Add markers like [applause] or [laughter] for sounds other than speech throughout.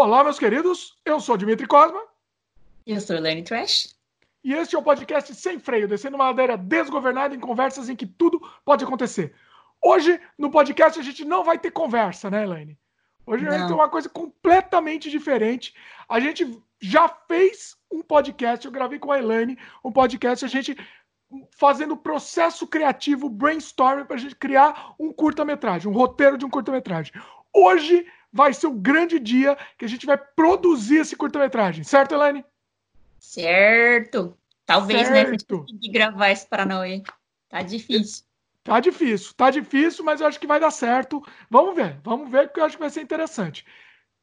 Olá, meus queridos. Eu sou Dimitri Cosma. Eu sou Elaine Trash. E este é o podcast Sem Freio, descendo uma ladeira desgovernada em conversas em que tudo pode acontecer. Hoje, no podcast, a gente não vai ter conversa, né, Elaine? Hoje não. a gente tem uma coisa completamente diferente. A gente já fez um podcast, eu gravei com a Elaine um podcast, a gente fazendo processo criativo, brainstorming, para a gente criar um curta-metragem, um roteiro de um curta-metragem. Hoje vai ser o grande dia que a gente vai produzir esse curta-metragem, certo, Elaine? Certo. Talvez, né, certo. né? Que gravar esse Paranauê. Tá difícil. Tá difícil, tá difícil, mas eu acho que vai dar certo. Vamos ver, vamos ver, porque eu acho que vai ser interessante.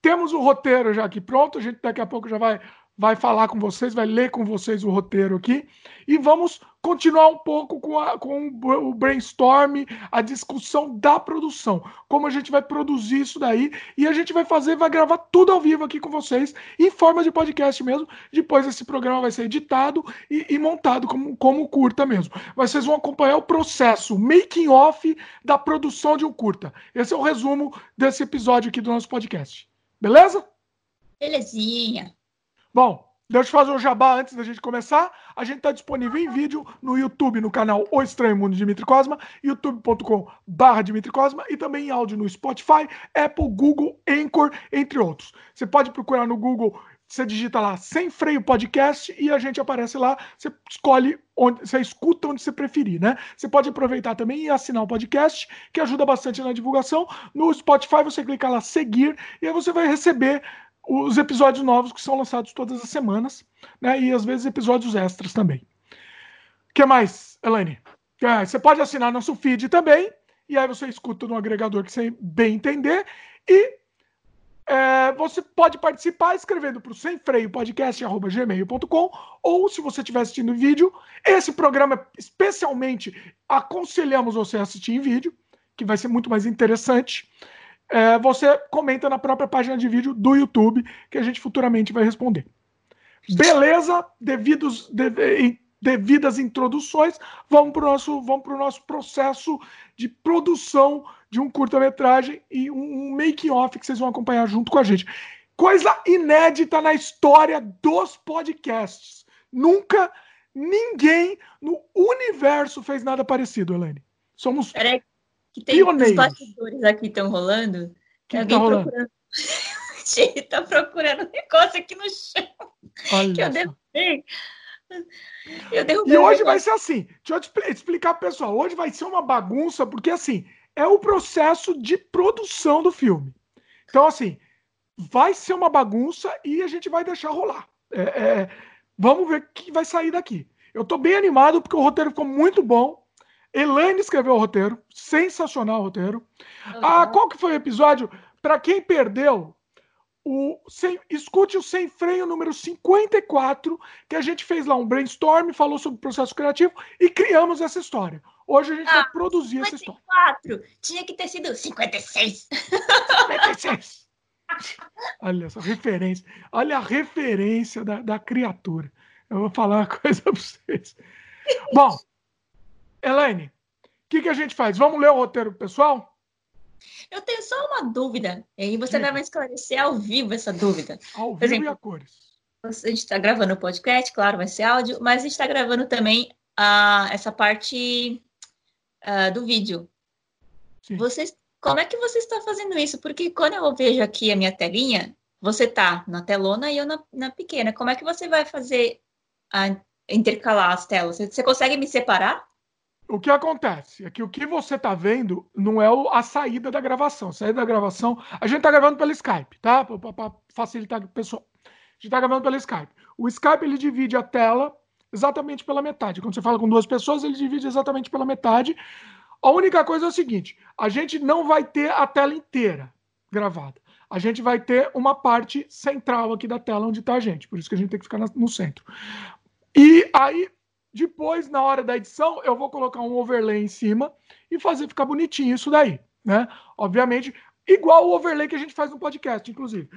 Temos o roteiro já aqui pronto, a gente daqui a pouco já vai vai falar com vocês, vai ler com vocês o roteiro aqui e vamos continuar um pouco com, a, com o brainstorm, a discussão da produção, como a gente vai produzir isso daí e a gente vai fazer, vai gravar tudo ao vivo aqui com vocês em forma de podcast mesmo. Depois esse programa vai ser editado e, e montado como, como curta mesmo. Mas vocês vão acompanhar o processo, o making off da produção de um curta. Esse é o resumo desse episódio aqui do nosso podcast. Beleza? Belezinha. Bom, deixa eu fazer um jabá antes da gente começar. A gente está disponível em vídeo no YouTube, no canal O Estranho Mundo de Dimitri Cosma, youtube.com.br Dimitri Cosma e também em áudio no Spotify, Apple, Google, Anchor, entre outros. Você pode procurar no Google, você digita lá Sem Freio Podcast e a gente aparece lá. Você escolhe onde, você escuta onde você preferir, né? Você pode aproveitar também e assinar o podcast, que ajuda bastante na divulgação. No Spotify você clica lá seguir e aí você vai receber os episódios novos que são lançados todas as semanas, né? E às vezes episódios extras também. O que mais, Elaine? É, você pode assinar nosso feed também, e aí você escuta no agregador que você bem entender. E é, você pode participar escrevendo para o sem freio podcast.gmail.com ou se você estiver assistindo vídeo, esse programa especialmente aconselhamos você a assistir em vídeo, que vai ser muito mais interessante é, você comenta na própria página de vídeo do YouTube, que a gente futuramente vai responder. Beleza? Devidos, de, devidas introduções, vamos para o nosso, nosso processo de produção de um curta-metragem e um, um make-off que vocês vão acompanhar junto com a gente. Coisa inédita na história dos podcasts. Nunca ninguém no universo fez nada parecido, Helene. Somos. Peraí, que tem Pioneiros. os bastidores aqui estão rolando. Que alguém tá rolando? procurando. [laughs] Ele tá procurando um negócio aqui no chão. Olha que eu derrubei. Eu derrubei e hoje vai ser assim. Deixa eu explicar pro pessoal. Hoje vai ser uma bagunça, porque assim, é o processo de produção do filme. Então, assim, vai ser uma bagunça e a gente vai deixar rolar. É, é, vamos ver o que vai sair daqui. Eu tô bem animado porque o roteiro ficou muito bom. Elaine escreveu o roteiro, sensacional o roteiro. Uhum. Ah, qual que foi o episódio? Para quem perdeu, o sem, escute o Sem Freio número 54, que a gente fez lá um brainstorm, falou sobre o processo criativo e criamos essa história. Hoje a gente ah, vai produzir 54. essa história. Tinha que ter sido 56. 56. Olha essa referência. Olha a referência da, da criatura. Eu vou falar uma coisa para vocês. Bom, Elaine, o que, que a gente faz? Vamos ler o roteiro pessoal? Eu tenho só uma dúvida, e você vai me esclarecer ao vivo essa dúvida. Ao vivo exemplo, e a cores. A gente está gravando o podcast, claro, vai ser áudio, mas a gente está gravando também uh, essa parte uh, do vídeo. Sim. Vocês, como é que você está fazendo isso? Porque quando eu vejo aqui a minha telinha, você tá na telona e eu na, na pequena. Como é que você vai fazer a, intercalar as telas? Você consegue me separar? O que acontece é que o que você está vendo não é a saída da gravação. A saída da gravação. A gente está gravando pelo Skype, tá? Para facilitar o pessoal. A gente está gravando pelo Skype. O Skype ele divide a tela exatamente pela metade. Quando você fala com duas pessoas, ele divide exatamente pela metade. A única coisa é o seguinte: a gente não vai ter a tela inteira gravada. A gente vai ter uma parte central aqui da tela onde está a gente. Por isso que a gente tem que ficar no centro. E aí depois, na hora da edição, eu vou colocar um overlay em cima e fazer ficar bonitinho isso daí, né? Obviamente, igual o overlay que a gente faz no podcast, inclusive.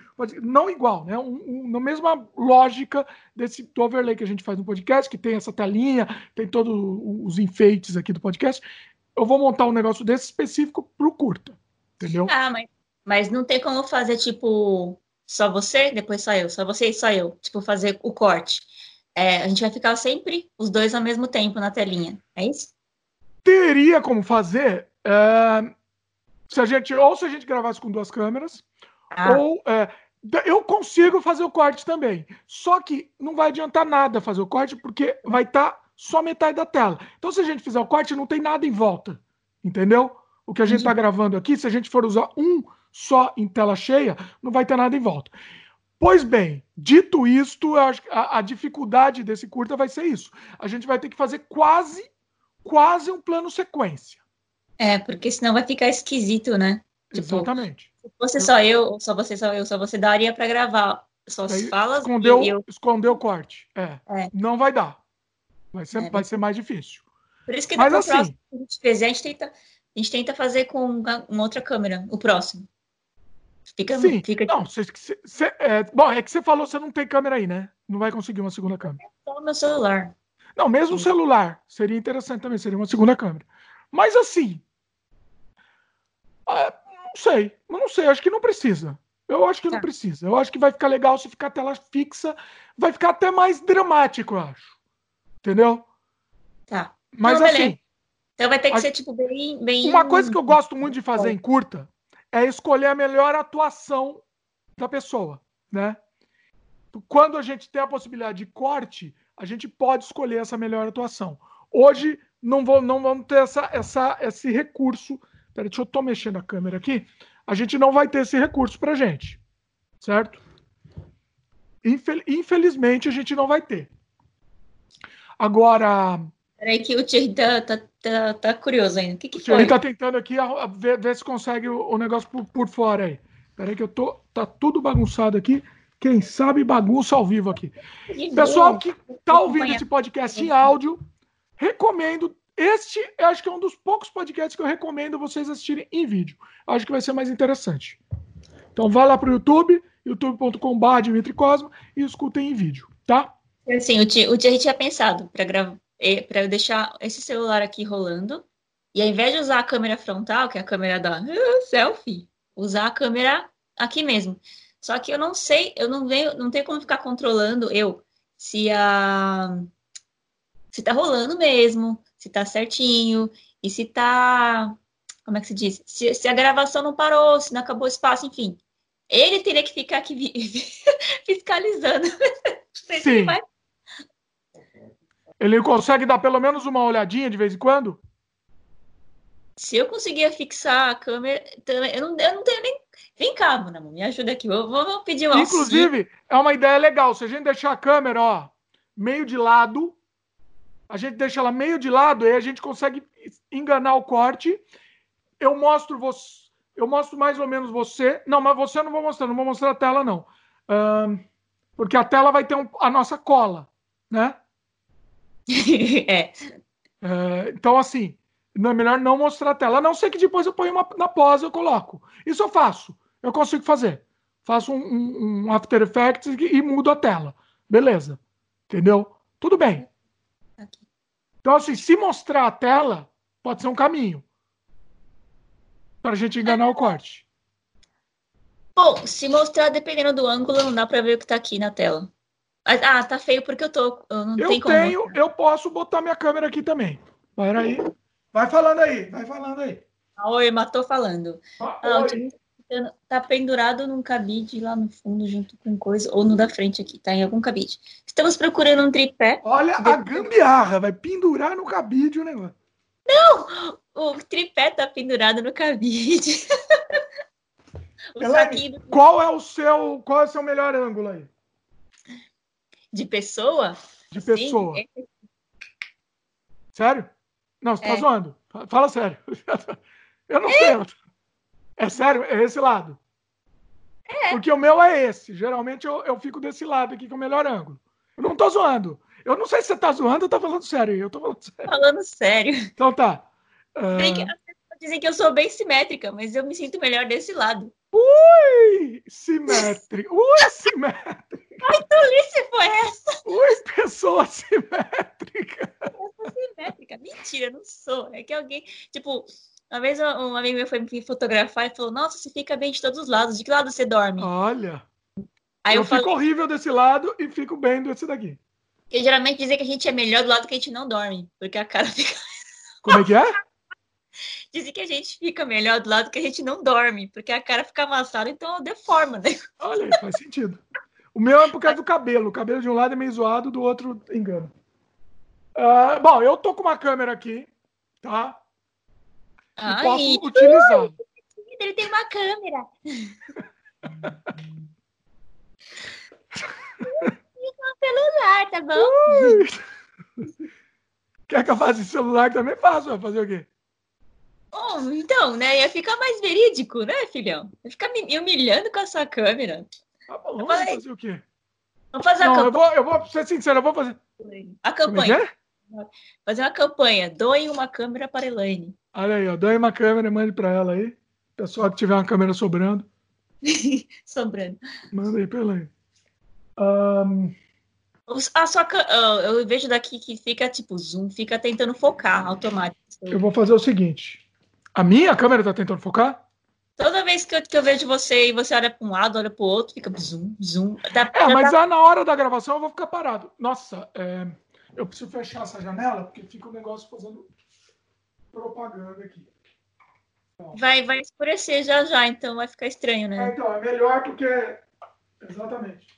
Não igual, né? Um, um, na mesma lógica desse do overlay que a gente faz no podcast, que tem essa telinha, tem todos os enfeites aqui do podcast. Eu vou montar um negócio desse específico pro curta, entendeu? Ah, mas, mas não tem como fazer, tipo, só você, depois só eu, só você e só eu, tipo, fazer o corte. É, a gente vai ficar sempre os dois ao mesmo tempo na telinha, é isso? Teria como fazer é, se a gente, ou se a gente gravasse com duas câmeras, ah. ou é, eu consigo fazer o corte também. Só que não vai adiantar nada fazer o corte, porque vai estar tá só metade da tela. Então, se a gente fizer o corte, não tem nada em volta. Entendeu? O que a gente está gravando aqui, se a gente for usar um só em tela cheia, não vai ter nada em volta. Pois bem, dito isto, a, a dificuldade desse curta vai ser isso. A gente vai ter que fazer quase, quase um plano sequência. É, porque senão vai ficar esquisito, né? Tipo, Exatamente. Se fosse só eu, só você, só eu, só você daria para gravar só as falas escondeu, eu... Escondeu o corte. É. é. Não vai dar. Vai ser, é. vai ser mais difícil. Por isso que Mas, assim, próximo que a gente fizer, a gente tenta, a gente tenta fazer com uma, uma outra câmera, o próximo. Fica, Sim. Fica não, cê, cê, cê, é, bom, é que você falou que você não tem câmera aí, né? Não vai conseguir uma segunda câmera. É só o meu celular. Não, mesmo o celular. Seria interessante também, seria uma segunda câmera. Mas assim, ah, não sei, não sei, acho que não precisa. Eu acho que tá. não precisa. Eu acho que vai ficar legal se ficar tela fixa. Vai ficar até mais dramático, eu acho. Entendeu? Tá. Mas não, assim. Então vai ter que a... ser, tipo, bem, bem. Uma coisa que eu gosto muito de fazer em curta é escolher a melhor atuação da pessoa, né? Quando a gente tem a possibilidade de corte, a gente pode escolher essa melhor atuação. Hoje não, vou, não vamos ter essa, essa, esse recurso Peraí, deixa eu tô mexendo a câmera aqui. A gente não vai ter esse recurso pra gente. Certo? Infel infelizmente a gente não vai ter. Agora. Peraí, que o Thierry tá, tá, tá, tá, curioso ainda. O que, que o Thierry tá tentando aqui a, a ver, ver, se consegue o, o negócio por, por, fora aí. Peraí, que eu tô. Tá tudo bagunçado aqui. Quem sabe bagunça ao vivo aqui. Que Pessoal bom. que tá ouvindo esse podcast em áudio, recomendo este, eu acho que é um dos poucos podcasts que eu recomendo vocês assistirem em vídeo. Acho que vai ser mais interessante. Então vá lá para o YouTube, youtube.com.br Dimitri Cosma e escutem em vídeo, tá? Assim, o Thierry tinha pensado para gravar, para eu deixar esse celular aqui rolando e ao invés de usar a câmera frontal, que é a câmera da uh, [laughs] selfie, usar a câmera aqui mesmo. Só que eu não sei, eu não venho, não tenho como ficar controlando eu se a se tá rolando mesmo, se tá certinho, e se tá. Como é que se diz? Se, se a gravação não parou, se não acabou o espaço, enfim. Ele teria que ficar aqui [laughs] fiscalizando. [laughs] Sim. Ele consegue dar pelo menos uma olhadinha de vez em quando? Se eu conseguir fixar a câmera, eu não, eu não tenho nem. Vem cá, Mano, me ajuda aqui. Eu vou, vou pedir uma. Inclusive, é uma ideia legal. Se a gente deixar a câmera, ó, meio de lado, a gente deixa ela meio de lado e a gente consegue enganar o corte. Eu mostro você, eu mostro mais ou menos você. Não, mas você eu não vou mostrar, não vou mostrar a tela não, um, porque a tela vai ter um, a nossa cola, né? [laughs] é. é. Então assim, não é melhor não mostrar a tela. A não ser que depois eu ponho uma, na pós eu coloco. Isso eu faço. Eu consigo fazer. Faço um, um, um After Effects e, e mudo a tela. Beleza. Entendeu? Tudo bem. Então, assim, se mostrar a tela, pode ser um caminho para a gente enganar o corte. Bom, se mostrar, dependendo do ângulo, não dá para ver o que está aqui na tela. Ah, tá feio porque eu tô. Eu não eu tenho, mostrar. eu posso botar minha câmera aqui também. Vai aí. Vai falando aí, vai falando aí. oi, matou falando. Ah, ah, tá pendurado num cabide lá no fundo, junto com coisa, ou no da frente aqui, tá em algum cabide. Estamos procurando um tripé. Olha a gambiarra, vai pendurar no cabide o negócio. Não! O tripé tá pendurado no cabide. [laughs] o qual é o seu, qual é o seu melhor ângulo aí? De pessoa? De pessoa. Sim, é... Sério? Não, você tá é. zoando. Fala sério. [laughs] Eu não é. sei. É sério? É esse lado? É. Porque o meu é esse. Geralmente eu, eu fico desse lado aqui, com o melhor ângulo. Eu não tô zoando. Eu não sei se você tá zoando ou tá falando sério. Eu tô falando sério. Falando sério. Então tá. Uh... Dizem que eu sou bem simétrica, mas eu me sinto melhor desse lado. Ui! Simétrica! Ui, simétrica! Ai, tolice foi essa? Ui, pessoa simétrica! Eu sou simétrica. Mentira, não sou. É que alguém, tipo, uma vez um amigo meu foi me fotografar e falou: Nossa, você fica bem de todos os lados. De que lado você dorme? Olha. Aí eu, eu fico horrível desse lado e fico bem desse daqui. Porque geralmente dizem que a gente é melhor do lado que a gente não dorme, porque a cara [laughs] fica. Como é que é? Dizem que a gente fica melhor do lado que a gente não dorme, porque a cara fica amassada, então deforma, né? Olha aí, faz sentido. O meu é por causa do cabelo. O cabelo de um lado é meio zoado, do outro engano. Uh, bom, eu tô com uma câmera aqui, tá? Ai, posso utilizar. Ele tem uma câmera. [laughs] celular, tá bom? Quer que eu faça celular também faço, vai fazer o quê? Oh, então, né? Ia ficar mais verídico, né, filhão? Ia ficar me humilhando com a sua câmera. Tá bom, vamos fazer o quê? Vamos fazer Não, a campanha. Eu vou, eu vou ser sincero, eu vou fazer. A campanha. É é? Fazer uma campanha. Doe uma câmera para Elaine. Olha aí, ó. Doe uma câmera e mande para ela aí. Pessoal que tiver uma câmera sobrando. [laughs] sobrando. Manda aí para Elaine. Um... A sua, eu vejo daqui que fica tipo zoom, fica tentando focar automático. Eu vou fazer o seguinte. A minha câmera tá tentando focar? Toda vez que eu, que eu vejo você e você olha para um lado, olha para o outro, fica zoom, zoom. Tá, é, mas tá... na hora da gravação eu vou ficar parado. Nossa, é, eu preciso fechar essa janela porque fica o um negócio fazendo propaganda aqui. Então, vai, vai escurecer já já, então vai ficar estranho, né? É, então, é melhor porque. Exatamente.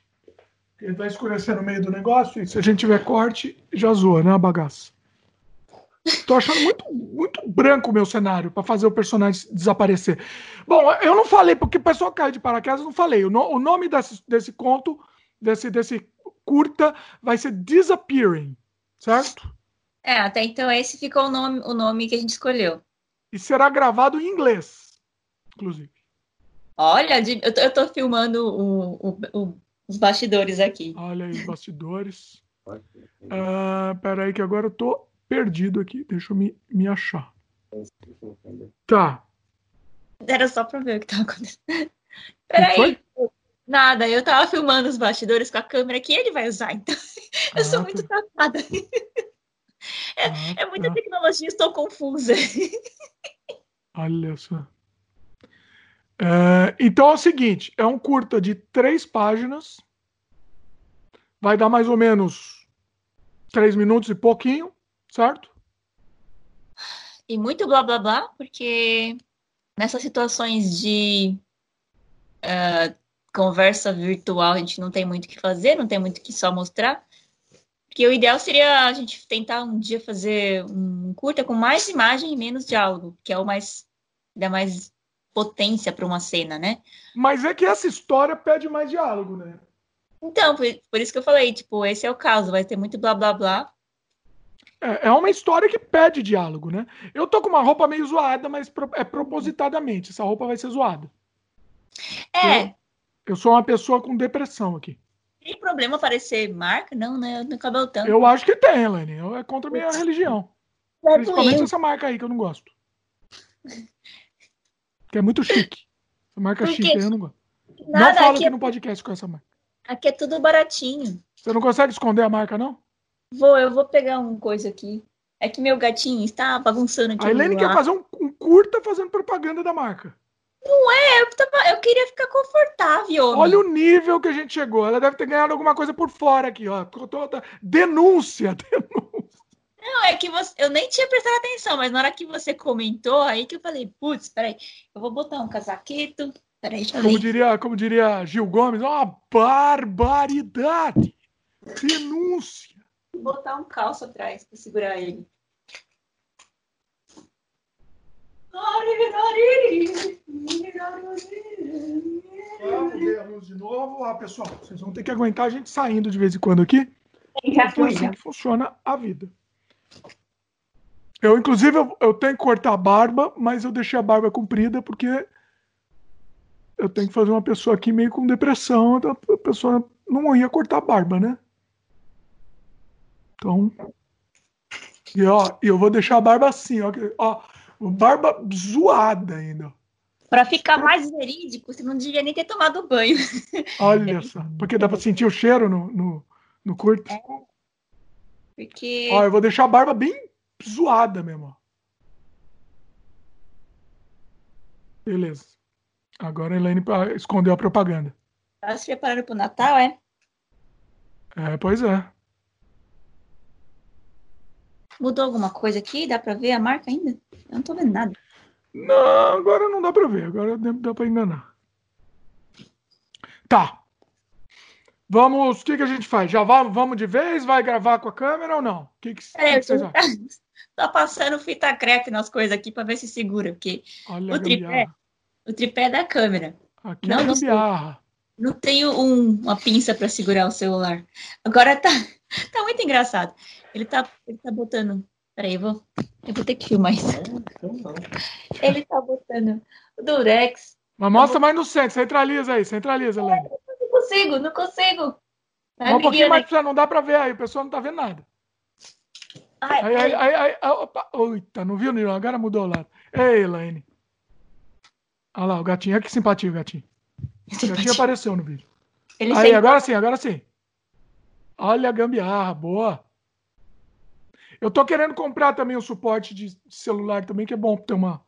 Ele vai escurecer no meio do negócio e se a gente tiver corte, já zoa, né? A bagaça. Tô achando muito, muito branco o meu cenário para fazer o personagem desaparecer. Bom, eu não falei, porque o pessoal cai de paraquedas, não falei. O, no, o nome desse, desse conto, desse, desse curta, vai ser Disappearing, certo? É, até então esse ficou o nome, o nome que a gente escolheu. E será gravado em inglês, inclusive. Olha, eu tô, eu tô filmando o, o, os bastidores aqui. Olha aí, bastidores. uh, peraí, que agora eu tô perdido aqui. Deixa eu me, me achar. Tá. Era só pra ver o que tava acontecendo. Peraí. Nada, eu tava filmando os bastidores com a câmera que ele vai usar, então. [laughs] Eu ah, sou muito tá. safada. É, ah, é muita tá. tecnologia, estou confusa. Olha só. É, então é o seguinte: é um curta de três páginas. Vai dar mais ou menos três minutos e pouquinho certo? E muito blá blá blá, porque nessas situações de uh, conversa virtual a gente não tem muito o que fazer, não tem muito o que só mostrar. Porque o ideal seria a gente tentar um dia fazer um curta com mais imagem e menos diálogo, que é o mais dá mais potência para uma cena, né? Mas é que essa história pede mais diálogo, né? Então, por, por, isso que eu falei, tipo, esse é o caso, vai ter muito blá blá blá, é, é uma história que pede diálogo, né? Eu tô com uma roupa meio zoada, mas é propositadamente. Essa roupa vai ser zoada. É. Eu, eu sou uma pessoa com depressão aqui. Tem problema aparecer marca? Não, né? No cabelo tanto. Eu acho que tem, Helene. É contra a minha religião. É Principalmente essa marca aí que eu não gosto. Que é muito chique. Essa marca Porque chique eu não gosto. Nada, não falo aqui, aqui no podcast com essa marca. Aqui é tudo baratinho. Você não consegue esconder a marca, não? Vou, eu vou pegar uma coisa aqui. É que meu gatinho está bagunçando aqui. A Helene quer fazer um, um, curta fazendo propaganda da marca. Não é, eu, tava, eu queria ficar confortável. Homem. Olha o nível que a gente chegou. Ela deve ter ganhado alguma coisa por fora aqui, ó. Toda... Denúncia, [laughs] denúncia. Não, é que você, eu nem tinha prestado atenção, mas na hora que você comentou, aí que eu falei, putz, peraí, eu vou botar um casaqueto. Peraí, deixa como diria, como diria Gil Gomes, ó, oh, barbaridade! Denúncia! Botar um calço atrás para segurar ele. Vamos ver a luz de novo. Ah, pessoal, vocês vão ter que aguentar a gente saindo de vez em quando aqui. É assim que funciona a vida. Eu, inclusive, eu, eu, tenho que cortar a barba, mas eu deixei a barba comprida porque eu tenho que fazer uma pessoa aqui meio com depressão. Então a pessoa não ia cortar a barba, né? Então. E ó, eu vou deixar a barba assim, ó. ó barba zoada ainda. Para ficar mais verídico, você não devia nem ter tomado banho. Olha [laughs] só, porque dá para sentir o cheiro no, no, no curto. É, porque. Ó, eu vou deixar a barba bem zoada mesmo. Beleza. Agora a Elaine escondeu a propaganda. Tá se preparando pro Natal, é? É, pois é. Mudou alguma coisa aqui? Dá pra ver a marca ainda? Eu não tô vendo nada. Não, agora não dá pra ver. Agora dá pra enganar. Tá. Vamos, o que, que a gente faz? Já vamos, vamos de vez? Vai gravar com a câmera ou não? O que, que, é, que vocês acham? [laughs] Tá passando fita crepe nas coisas aqui para ver se segura, porque Olha o tripé, o tripé é da câmera. Aqui não, é gambiarra. Não tenho um, uma pinça para segurar o celular. Agora tá, tá muito engraçado. Ele tá, ele tá botando. Peraí, eu vou, eu vou ter que filmar isso. Ele tá botando o Durex. Mas mostra mais no centro, centraliza aí, centraliza, Lene. Não consigo, não consigo. Tá um pouquinho mais pra não dá pra ver aí, o pessoal não tá vendo nada. Ai, ai, ai, ai, ai, ai opa. Não viu, Nilo? Agora mudou o lado. Ei, Elaine. Olha lá, o gatinho. Olha que simpatia o gatinho. O gatinho apareceu no vídeo. Ele aí, agora sim, agora sim. Olha a gambiarra, boa. Eu tô querendo comprar também o suporte de celular também, que é bom ter uma.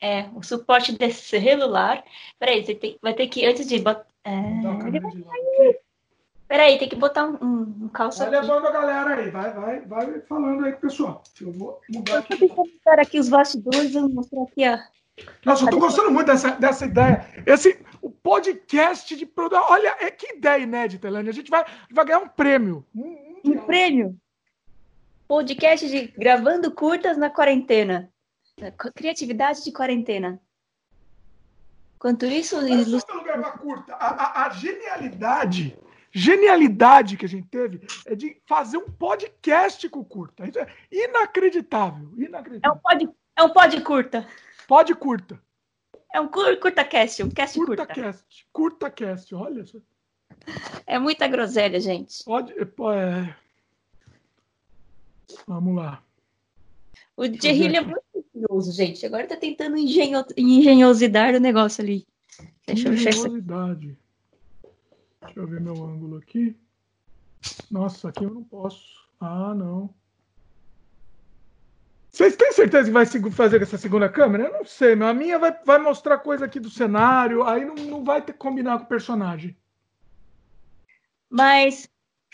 É, o suporte desse celular. Peraí, você tem, vai ter que, antes de botar. É... Peraí, tem que botar um, um calça Vai aqui. levando a galera aí, vai, vai, vai falando aí com o pessoal. Eu vou mudar aqui. Eu vou mostrar aqui os bastidores, vou mostrar aqui a... Nossa, eu tô gostando muito dessa, dessa ideia. Esse, o podcast de produto. Olha, é que ideia inédita, Helene. A gente vai, vai ganhar um prêmio. Um, um prêmio? Podcast de gravando curtas na quarentena. Criatividade de quarentena. Quanto isso. É curta. A, a, a genialidade genialidade que a gente teve é de fazer um podcast com curta. Isso é inacreditável. inacreditável. É um pod, é um pod curta. Pod curta. É um curta cast, um cast curta. Curta cast, curta cast, olha só. É muita groselha, gente. Pode, é... Vamos lá. O Jerry é muito engenhoso, gente. Agora tá tentando engenho... engenhosidade o negócio ali. Deixa eu Engenhosidade. Deixa eu ver meu ângulo aqui. Nossa, aqui eu não posso. Ah, não. Vocês têm certeza que vai fazer com essa segunda câmera? Eu não sei, meu. A minha vai, vai mostrar coisa aqui do cenário, aí não, não vai ter que combinar com o personagem. Mas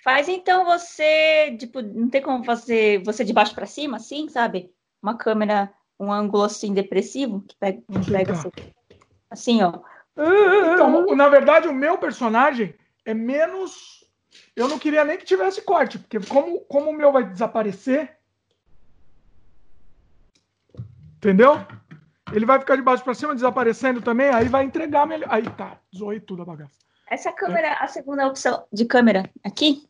faz então você, tipo, não tem como fazer você de baixo para cima, assim, sabe? Uma câmera, um ângulo assim depressivo, que pega, que pega assim, assim, ó. Então, na verdade, o meu personagem, é menos. Eu não queria nem que tivesse corte, porque como, como o meu vai desaparecer. Entendeu? Ele vai ficar de baixo para cima, desaparecendo também, aí vai entregar melhor. Aí tá, zoei tudo a bagaça. Essa câmera, é. a segunda opção de câmera aqui.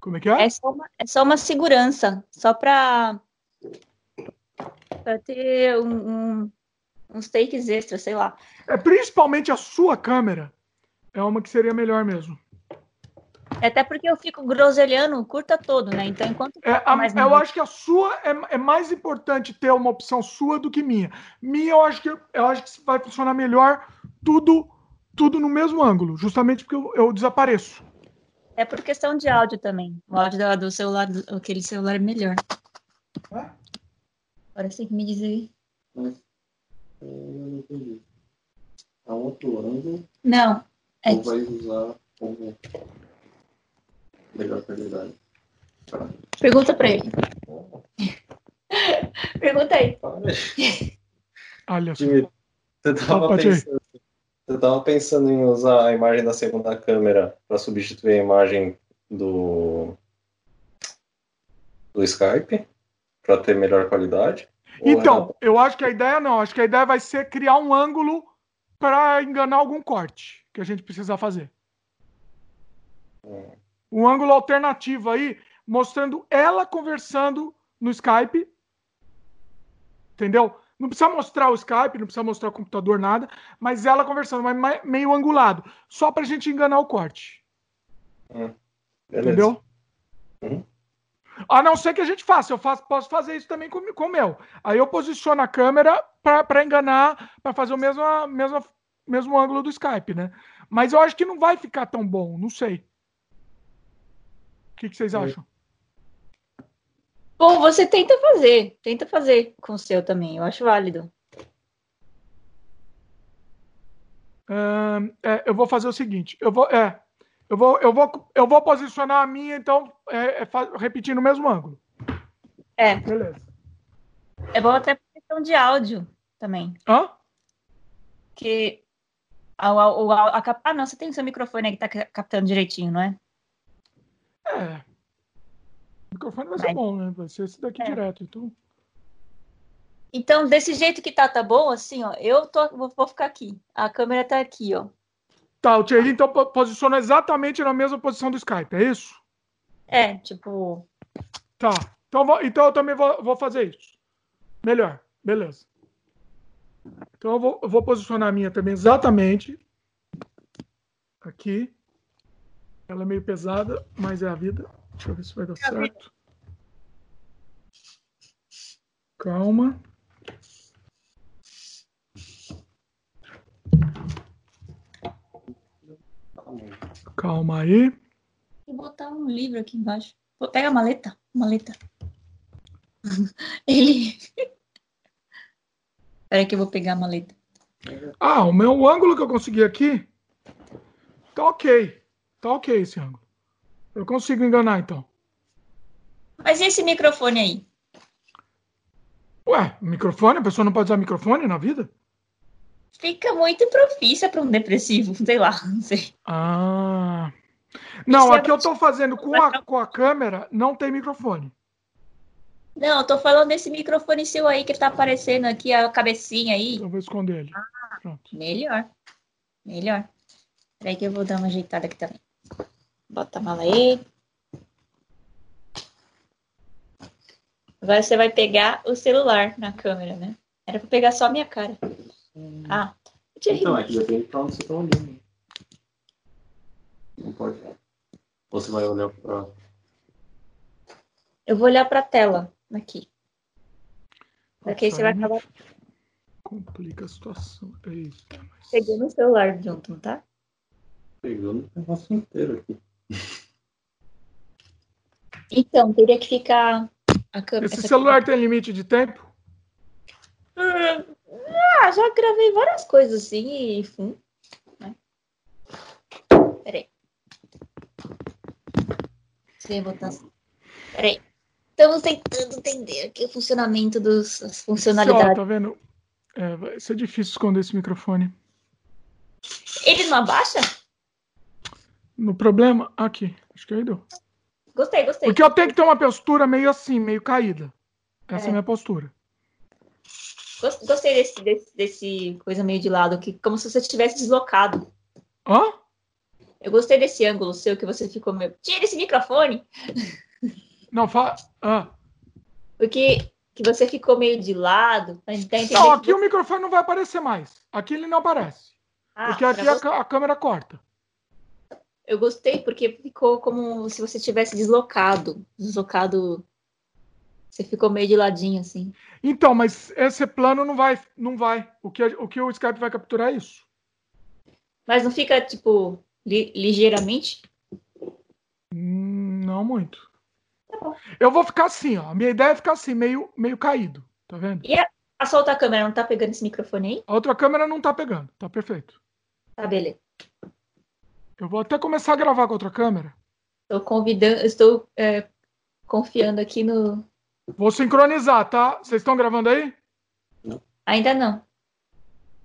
Como é que é? É só uma, é só uma segurança, só para para ter um, um, uns takes extras, sei lá. É principalmente a sua câmera é uma que seria melhor mesmo. Até porque eu fico groselhando, curta todo, né? Então, enquanto. É, a, mais eu acho que a sua é, é, mais importante ter uma opção sua do que minha. Minha, eu acho que, eu acho que vai funcionar melhor tudo tudo no mesmo ângulo, justamente porque eu, eu desapareço. É por questão de áudio também. O áudio do, do celular, do, aquele celular é melhor. É? Agora você tem que me dizer aí. É, eu não entendi. A outro ângulo. Não. É... Ou vai usar como melhor qualidade? Pergunta para ele. [laughs] Pergunta aí. [laughs] Olha só. Você estava pensando, você pensando em usar a imagem da segunda câmera para substituir a imagem do, do Skype para ter melhor qualidade? Então, é... eu acho que a ideia não. Acho que a ideia vai ser criar um ângulo para enganar algum corte que a gente precisa fazer. Um ângulo alternativo aí, mostrando ela conversando no Skype. Entendeu? Não precisa mostrar o Skype, não precisa mostrar o computador, nada, mas ela conversando, mas meio angulado. Só pra gente enganar o corte. Hum, Entendeu? Uhum. A não ser que a gente faça, eu faço, posso fazer isso também com, com o meu. Aí eu posiciono a câmera para enganar, para fazer o mesmo, mesmo, mesmo ângulo do Skype, né? Mas eu acho que não vai ficar tão bom, não sei. O que, que vocês acham? Bom, você tenta fazer, tenta fazer com o seu também, eu acho válido. é, eu vou fazer o seguinte. Eu vou, é, eu vou, eu vou, eu vou posicionar a minha, então, é, é, repetindo o mesmo ângulo. É. Beleza. É bom até por questão de áudio também. Hã? Que a, a, a, a, ah, não, você tem o seu microfone aí que tá captando direitinho, não é? É. O microfone vai ser bom, né? Vai ser esse daqui é. direto, então. Então, desse jeito que tá, tá bom, assim, ó. Eu tô, vou, vou ficar aqui. A câmera tá aqui, ó. Tá, o Thierry então posiciona exatamente na mesma posição do Skype, é isso? É, tipo. Tá. Então, vou, então eu também vou, vou fazer isso. Melhor. Beleza. Então eu vou, eu vou posicionar a minha também exatamente aqui. Ela é meio pesada, mas é a vida. Deixa eu ver se vai dar é certo. Calma. Calma aí. Vou botar um livro aqui embaixo. Pega a maleta. Maleta. [laughs] Ele. Espera que eu vou pegar a maleta. Ah, o meu ângulo que eu consegui aqui. Tá ok. Tá ok esse ângulo. Eu consigo enganar então. Mas e esse microfone aí? Ué, microfone? A pessoa não pode usar microfone na vida? fica muito profícia para um depressivo, [laughs] sei lá, não sei. Ah. Não, aqui eu tô fazendo com a, com a câmera, não tem microfone. Não, eu tô falando desse microfone seu aí que tá aparecendo aqui, a cabecinha aí. Eu vou esconder ele. Ah. Melhor. Melhor. Peraí que eu vou dar uma ajeitada aqui também. Bota a mala aí. Agora você vai pegar o celular na câmera, né? Era pra pegar só a minha cara. Ah, Então, aqui depende pra onde você tá olhando. Não pode. Ou você vai olhar pra. Eu vou olhar pra tela aqui. Porque aí você vai acabar. Complica a situação. Eita, mas... Pegando o celular junto, não tá? Pegando o negócio inteiro aqui. Então, teria que ficar a câmera. Esse celular tem limite de tempo? Hum, ah, já gravei várias coisas assim e enfim. Né? Peraí. Você botar assim. Peraí. Estamos tentando entender aqui o funcionamento das funcionalidades. Só, tá vendo? É, vai ser difícil esconder esse microfone. Ele não abaixa? No problema, aqui. Acho que aí deu. Gostei, gostei. Porque eu tenho que ter uma postura meio assim, meio caída. Essa é, é a minha postura. Gostei desse, desse, desse, coisa meio de lado aqui, como se você estivesse deslocado. Hã? Eu gostei desse ângulo seu que você ficou meio. Tira esse microfone! Não, fala. Ah. Porque que você ficou meio de lado. Tá não, aqui o microfone não vai aparecer mais. Aqui ele não aparece. Ah, porque aqui você... a, a câmera corta. Eu gostei porque ficou como se você tivesse deslocado. Deslocado você ficou meio de ladinho, assim. Então, mas esse plano não vai. Não vai. O que, o que o Skype vai capturar é isso. Mas não fica, tipo, li, ligeiramente? Hum, não muito. Tá Eu vou ficar assim, ó. A minha ideia é ficar assim, meio, meio caído. Tá vendo? E a, a outra câmera não tá pegando esse microfone aí? A outra câmera não tá pegando. Tá perfeito. Tá, beleza. Eu vou até começar a gravar com outra câmera. Estou convidando, estou é, confiando aqui no, Vou sincronizar, tá? Vocês estão gravando aí? Não. Ainda não.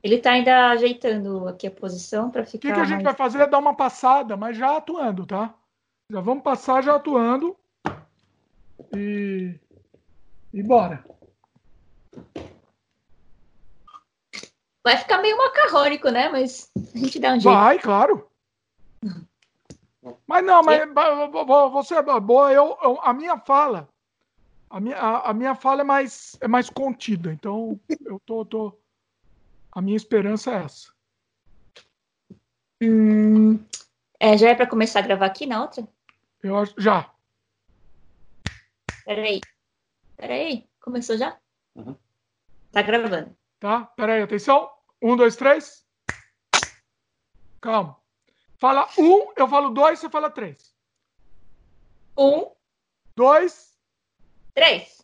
Ele está ainda ajeitando aqui a posição para ficar. O que, que a gente mais... vai fazer é dar uma passada, mas já atuando, tá? Já vamos passar já atuando. E. E bora. Vai ficar meio macarrônico, né? Mas a gente dá um jeito. Vai, claro. Mas não, mas você é boa. Eu, eu, a minha fala a minha, a, a, minha fala é mais, é mais contida, então eu tô, tô. A minha esperança é essa. Hum, é, já é para começar a gravar aqui na outra? Eu acho. Já. Peraí. Peraí. Começou já? Uhum. Tá gravando. Tá, peraí, atenção. Um, dois, três. Calma. Fala um, eu falo dois, você fala três. Um. Dois. Três.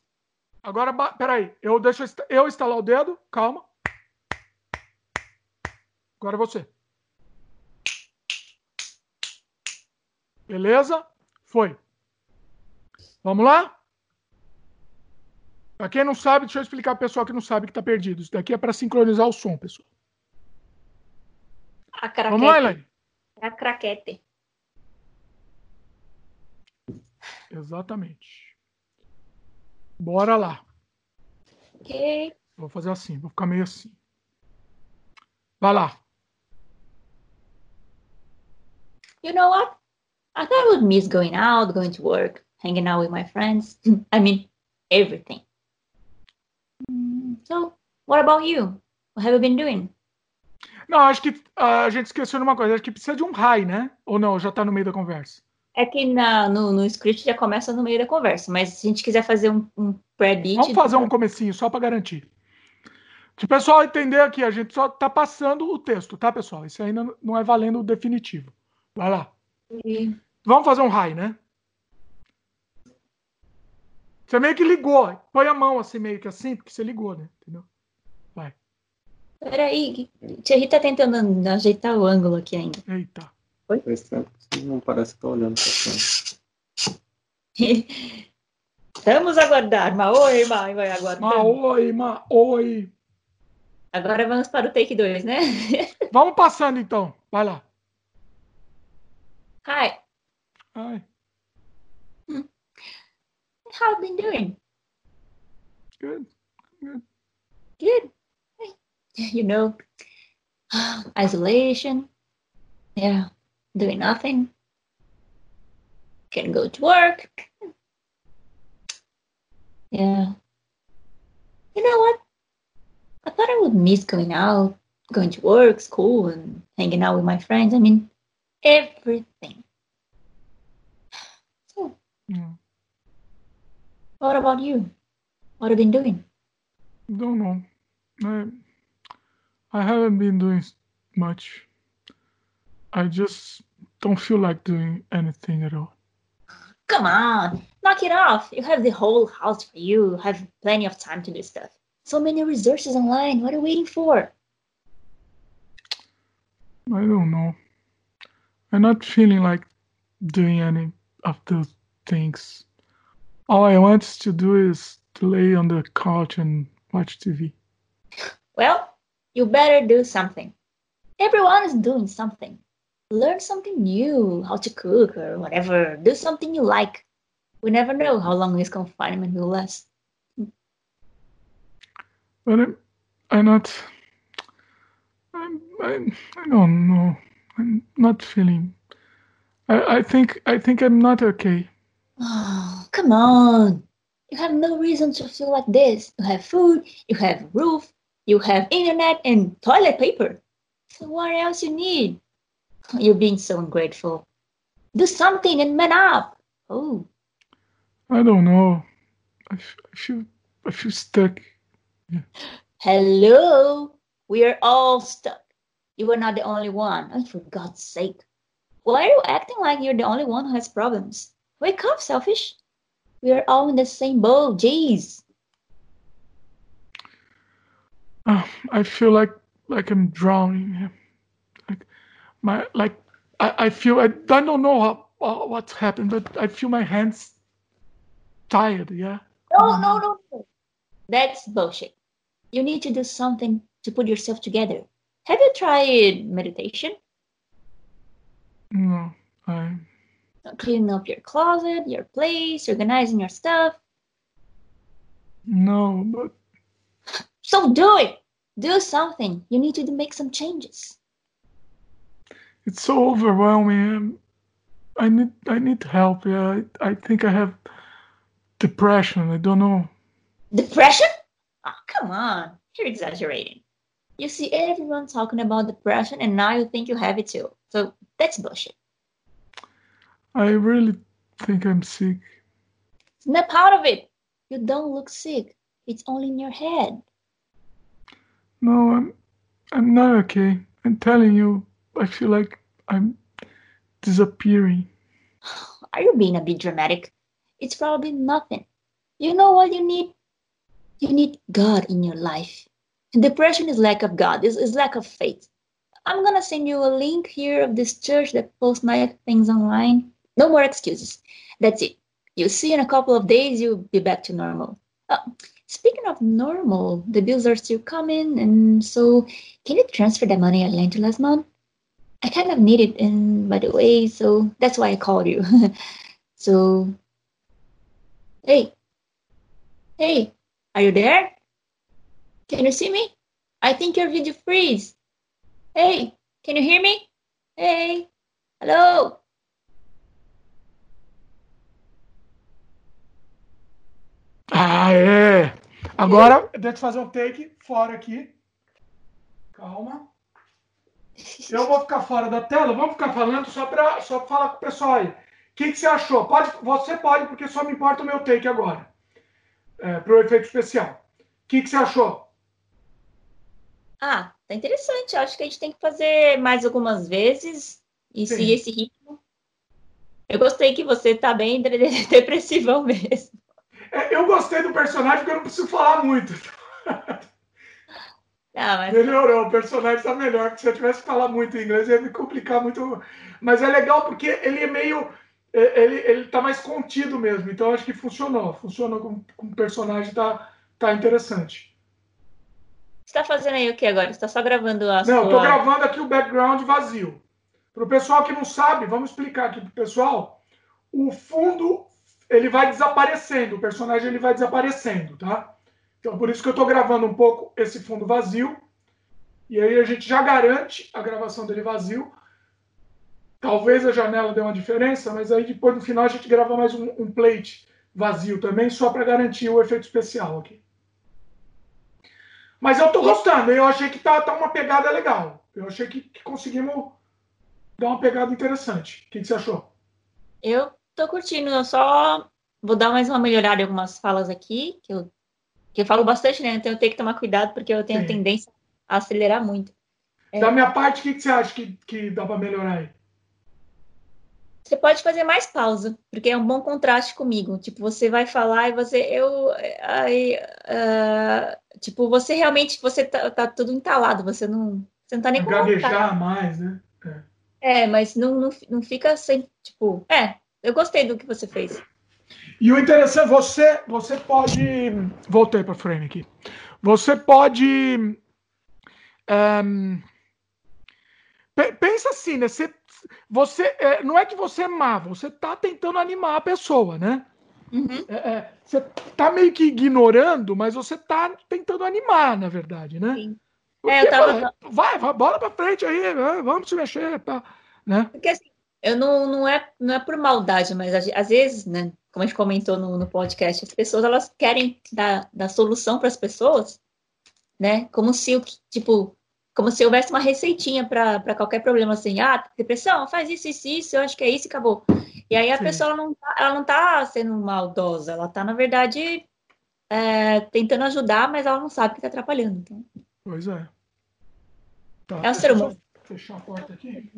Agora, peraí. Eu deixo eu instalar o dedo. Calma. Agora é você. Beleza? Foi. Vamos lá? Para quem não sabe, deixa eu explicar pro pessoal que não sabe que tá perdido. Isso daqui é para sincronizar o som, pessoal. Ah. Vamos lá, Elaine. É a craquete. Exatamente. Bora lá. Ok. Vou fazer assim, vou ficar meio assim. Vai lá. You know what? I thought I would miss going out, going to work, hanging out with my friends. [laughs] I mean, everything. So, what about you? What have you been doing? Não, acho que uh, a gente esqueceu de uma coisa. Acho que precisa de um high, né? Ou não? Já tá no meio da conversa. É que na, no, no script já começa no meio da conversa, mas se a gente quiser fazer um, um pré-beat. Vamos fazer um comecinho só para garantir. Se o pessoal entender aqui, a gente só tá passando o texto, tá, pessoal? Isso ainda não é valendo o definitivo. Vai lá. E... Vamos fazer um high, né? Você meio que ligou. Põe a mão assim, meio que assim, porque você ligou, né? Entendeu? Vai. Peraí, Thierry tá tentando ajeitar o ângulo aqui ainda. Eita. Oi? Não parece que tá olhando pra frente. [laughs] Vamos aguardar. Maoi, Mai, vai aguardar. Maoi, Maoi. Agora vamos para o take 2, né? [laughs] vamos passando então. Vai lá. Hi. Hi. Hmm. How have you been doing? Good. Good. Good. [laughs] You know, [sighs] isolation. Yeah, doing nothing. Can go to work. Yeah. You know what? I thought I would miss going out, going to work, school, and hanging out with my friends. I mean, everything. [sighs] So, yeah. what about you? What have you been doing? Don't know. I I haven't been doing much. I just don't feel like doing anything at all. Come on, knock it off. You have the whole house for you. you have plenty of time to do stuff. So many resources online. What are you waiting for? I don't know. I'm not feeling like doing any of those things. All I want to do is to lay on the couch and watch TV. Well, you better do something. Everyone is doing something. Learn something new, how to cook or whatever. Do something you like. We never know how long this confinement will last. But I'm, I'm not. I'm, I'm, I don't know. I'm not feeling. I, I think I think I'm not okay. Oh, come on. You have no reason to feel like this. You have food, you have roof, you have internet and toilet paper. So what else you need? You're being so ungrateful. Do something and man up. Oh. I don't know. I, I feel I feel stuck. Hello. We are all stuck. You are not the only one. And for God's sake. Why are you acting like you're the only one who has problems? Wake up, selfish. We are all in the same boat. Jeez. Uh, I feel like like I'm drowning. Like my like I, I feel I, I don't know how, uh, what's happened, but I feel my hands tired. Yeah. No, no, no, no. That's bullshit. You need to do something to put yourself together. Have you tried meditation? No, I. Cleaning up your closet, your place, organizing your stuff. No, but. So do it. Do something. You need to make some changes. It's so overwhelming. I need I need help. Yeah, I, I think I have depression. I don't know. Depression? Oh, come on. You're exaggerating. You see everyone talking about depression and now you think you have it too. So that's bullshit. I really think I'm sick. Snap out of it. You don't look sick. It's only in your head. No, I'm I'm not okay. I'm telling you, I feel like I'm disappearing. Are you being a bit dramatic? It's probably nothing. You know what you need? You need God in your life. Depression is lack of God, is, is lack of faith. I'm gonna send you a link here of this church that posts nice things online. No more excuses. That's it. You'll see in a couple of days you'll be back to normal. Uh, speaking of normal, the bills are still coming, and so can you transfer the money I lent you last month? I kind of need it, and by the way, so that's why I called you. [laughs] so, hey, hey, are you there? Can you see me? I think your video freeze. Hey, can you hear me? Hey, hello. Ah, é. Agora, deixa eu fazer um take fora aqui. Calma. Eu vou ficar fora da tela, vamos ficar falando só para só falar com o pessoal aí. O que, que você achou? Pode, você pode, porque só me importa o meu take agora. É, para o efeito especial. O que, que você achou? Ah, tá interessante. Eu acho que a gente tem que fazer mais algumas vezes e Sim. seguir esse ritmo. Eu gostei que você tá bem [laughs] depressivão mesmo. Eu gostei do personagem porque eu não preciso falar muito. Não, [laughs] mas... Melhorou, o personagem está melhor. Porque se eu tivesse que falar muito inglês, ia me complicar muito. Mas é legal porque ele é meio. É, ele, ele tá mais contido mesmo. Então acho que funcionou. Funcionou com, com o personagem, tá, tá interessante. Você está fazendo aí o que agora? Você está só gravando a Não, estou gravando aqui o background vazio. Para o pessoal que não sabe, vamos explicar aqui para o pessoal. O fundo ele vai desaparecendo, o personagem ele vai desaparecendo, tá? Então por isso que eu estou gravando um pouco esse fundo vazio. E aí a gente já garante a gravação dele vazio. Talvez a janela dê uma diferença, mas aí depois no final a gente grava mais um, um plate vazio também, só para garantir o efeito especial aqui. Mas eu estou gostando, eu achei que tá, tá uma pegada legal. Eu achei que, que conseguimos dar uma pegada interessante. O que, que você achou? Eu tô curtindo, eu só vou dar mais uma melhorada em algumas falas aqui, que eu, que eu falo bastante, né? Então eu tenho que tomar cuidado, porque eu tenho Sim. tendência a acelerar muito. É... Da minha parte, o que, que você acha que, que dá para melhorar aí? Você pode fazer mais pausa, porque é um bom contraste comigo. Tipo, você vai falar e você. Eu. Aí, uh, tipo, você realmente. Você tá, tá tudo entalado, você não. Você não tá nem com Gaguejar mais, né? É. é, mas não, não, não fica sem. Tipo, é, eu gostei do que você fez. E o interessante, você, você pode. Voltei para frame aqui. Você pode. Um, pensa assim, né? Você, você é, não é que você é má, você está tentando animar a pessoa, né? Uhum. É, é, você está meio que ignorando, mas você está tentando animar, na verdade, né? Sim. É, tava... vai, vai, bola para frente aí, vamos se mexer, tá? Né? Porque assim, eu não, não, é, não é por maldade, mas às vezes, né, como a gente comentou no, no podcast, as pessoas elas querem dar, dar solução para as pessoas, né? Como se tipo, como se houvesse uma receitinha para qualquer problema assim, ah, depressão, faz isso, isso, isso, eu acho que é isso e acabou. E aí a Sim. pessoa ela não, tá, ela não tá sendo maldosa, ela tá, na verdade, é, tentando ajudar, mas ela não sabe que tá atrapalhando. Então. Pois é. Tá, é o ser humano. Fechar a porta aqui.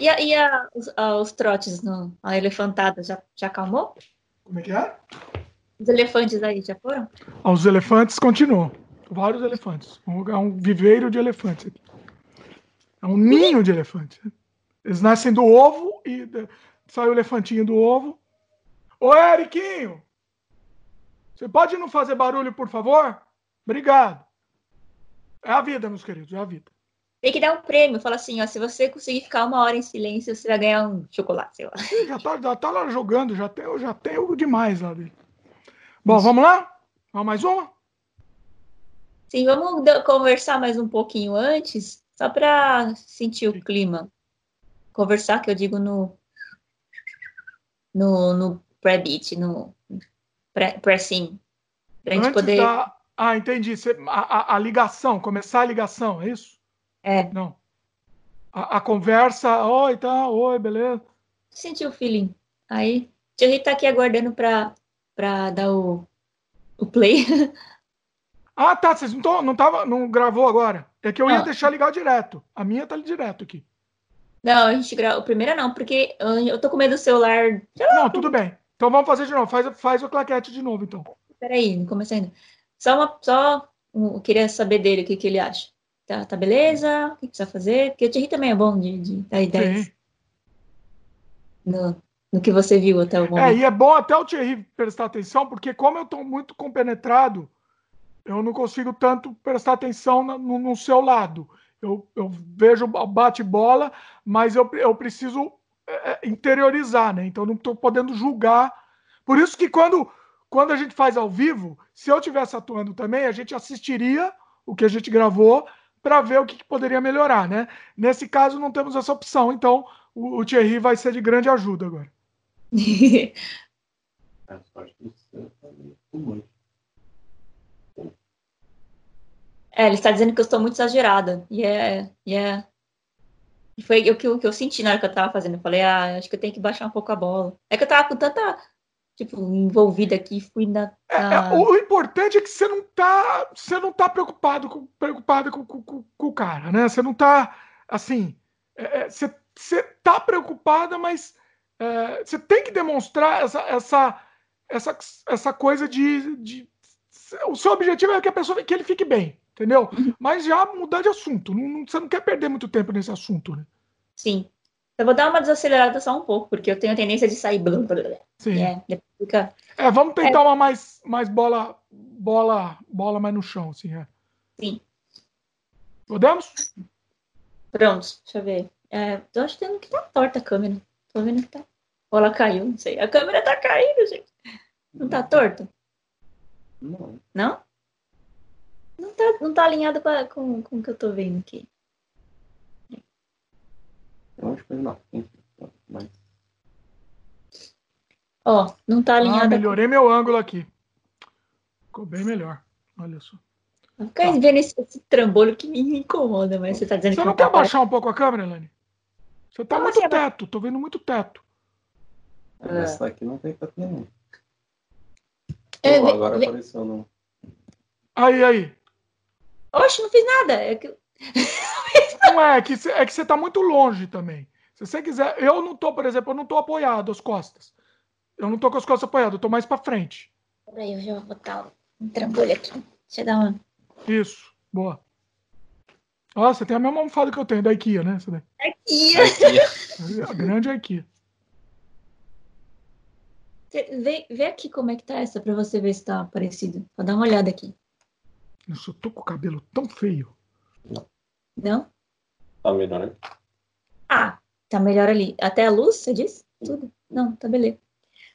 E, a, e a, os, a, os, trotes, no, a elefantada, já, já acalmou? Como é que é? Os elefantes aí, já foram? Ah, os elefantes continuam. Vários elefantes. É um viveiro de elefantes aqui. É um ninho de elefantes. Eles nascem do ovo e sai o elefantinho do ovo. Ô, Eriquinho! Você pode não fazer barulho, por favor? Obrigado. É a vida, meus queridos, é a vida. Tem que dar um prêmio. Fala assim, ó, se você conseguir ficar uma hora em silêncio, você vai ganhar um chocolate, sei lá. Já tá, já tá lá jogando, já tem, já tem algo demais lá dele. Bom, Isso. vamos lá? Vamos mais uma? Sim, vamos conversar mais um pouquinho antes, só para sentir o clima. Conversar, que eu digo no no, no pré-beat, no pré-sim. Pra gente poder... Da... Ah, entendi. a, a, a ligação, começar a ligação, é isso? É. Não. A, a conversa, oi, tá, oi, beleza. Senti o feeling. Aí, a gente tá aqui aguardando pra, pra dar o, o play. [laughs] Ah, tá. Vocês não, tão, não, tava, não gravou agora. É que eu não. ia deixar ligar direto. A minha tá ali direto aqui. Não, a gente gravou. Primeira não, porque eu tô com medo do celular. Não, tudo bem. Então vamos fazer de novo. Faz, faz o claquete de novo, então. Peraí, não comecei ainda. Só uma. Só. Eu queria saber dele o que, que ele acha. Tá, tá beleza? O que precisa fazer? Porque o Thierry também é bom de, de dar ideias. Sim. no, no que você viu até o momento. É, e é bom até o Thierry prestar atenção, porque como eu estou muito compenetrado, eu não consigo tanto prestar atenção no, no seu lado. Eu, eu vejo bate-bola, mas eu, eu preciso é, é, interiorizar, né? Então não estou podendo julgar. Por isso que quando, quando a gente faz ao vivo, se eu estivesse atuando também, a gente assistiria o que a gente gravou para ver o que, que, poderia melhorar, né? Nesse caso não temos essa opção, então o, o Thierry vai ser de grande ajuda agora. [laughs] é, ele está dizendo que eu estou muito exagerada. E é, e é foi o que, o que eu senti na hora que eu tava fazendo. Eu falei, ah, acho que eu tenho que baixar um pouco a bola. É que eu tava com tanta, tipo, envolvida aqui, fui na. na... É, é, o importante é que você não tá. Você não tá preocupado com, preocupado com, com, com, o cara, né? Você não tá assim. É, é você, você tá preocupada, mas é, você tem que demonstrar essa, essa, essa, essa coisa de, de. O seu objetivo é que a pessoa que ele fique bem entendeu? Uhum. Mas já mudar de assunto. Não, você não quer perder muito tempo nesse assunto, né? Sim. Eu vou dar uma desacelerada só um pouco, porque eu tenho a tendência de sair. Blum, blum, Sim. É, fica... é, vamos tentar é. uma mais, mais bola, bola, bola mais no chão, assim, é. Sim. Podemos? Pronto, deixa eu ver. É, eu acho que tá torta a câmera. Tô vendo que tá. Ou ela caiu, não sei. A câmera tá caindo, gente. Não tá torta? Não. Não? Não tá, não tá alinhado pra, com, com o que eu tô vendo aqui. Eu acho que não. Mas... Ó, não tá alinhado. Ah, melhorei com... meu ângulo aqui. Ficou bem melhor. Olha só. Eu fico tá. vendo esse, esse, trambolho que me incomoda, mas você tá dizendo você que. Você não, quer tá baixar um pouco a câmera, Lani? Você tá não, muito teto, tô vendo muito teto. É. Essa aqui não tem teto nenhum. É, agora apareceu não. Aí, aí. Oxe, não fiz nada. É que... [laughs] não é, é que, é que você está muito longe também. Se você quiser, eu não tô, por exemplo, eu não tô apoiado as costas. Eu não tô com as costas apoiadas, eu tô mais para frente. Peraí, eu já vou botar um trambolho aqui. Deixa eu dar uma. Isso, boa. Ó, você tem a mesma almofada que eu tenho, da IKEA, né? Essa daí. IKEA. A grande IKEA. Vê, vê aqui como é que tá essa pra você ver se tá parecido. Vou dar uma olhada aqui. Eu só tô com o cabelo tão feio. Não? Tá melhor, né? Ah, tá melhor ali. Até a luz, você disse? Tudo? Não, tá beleza.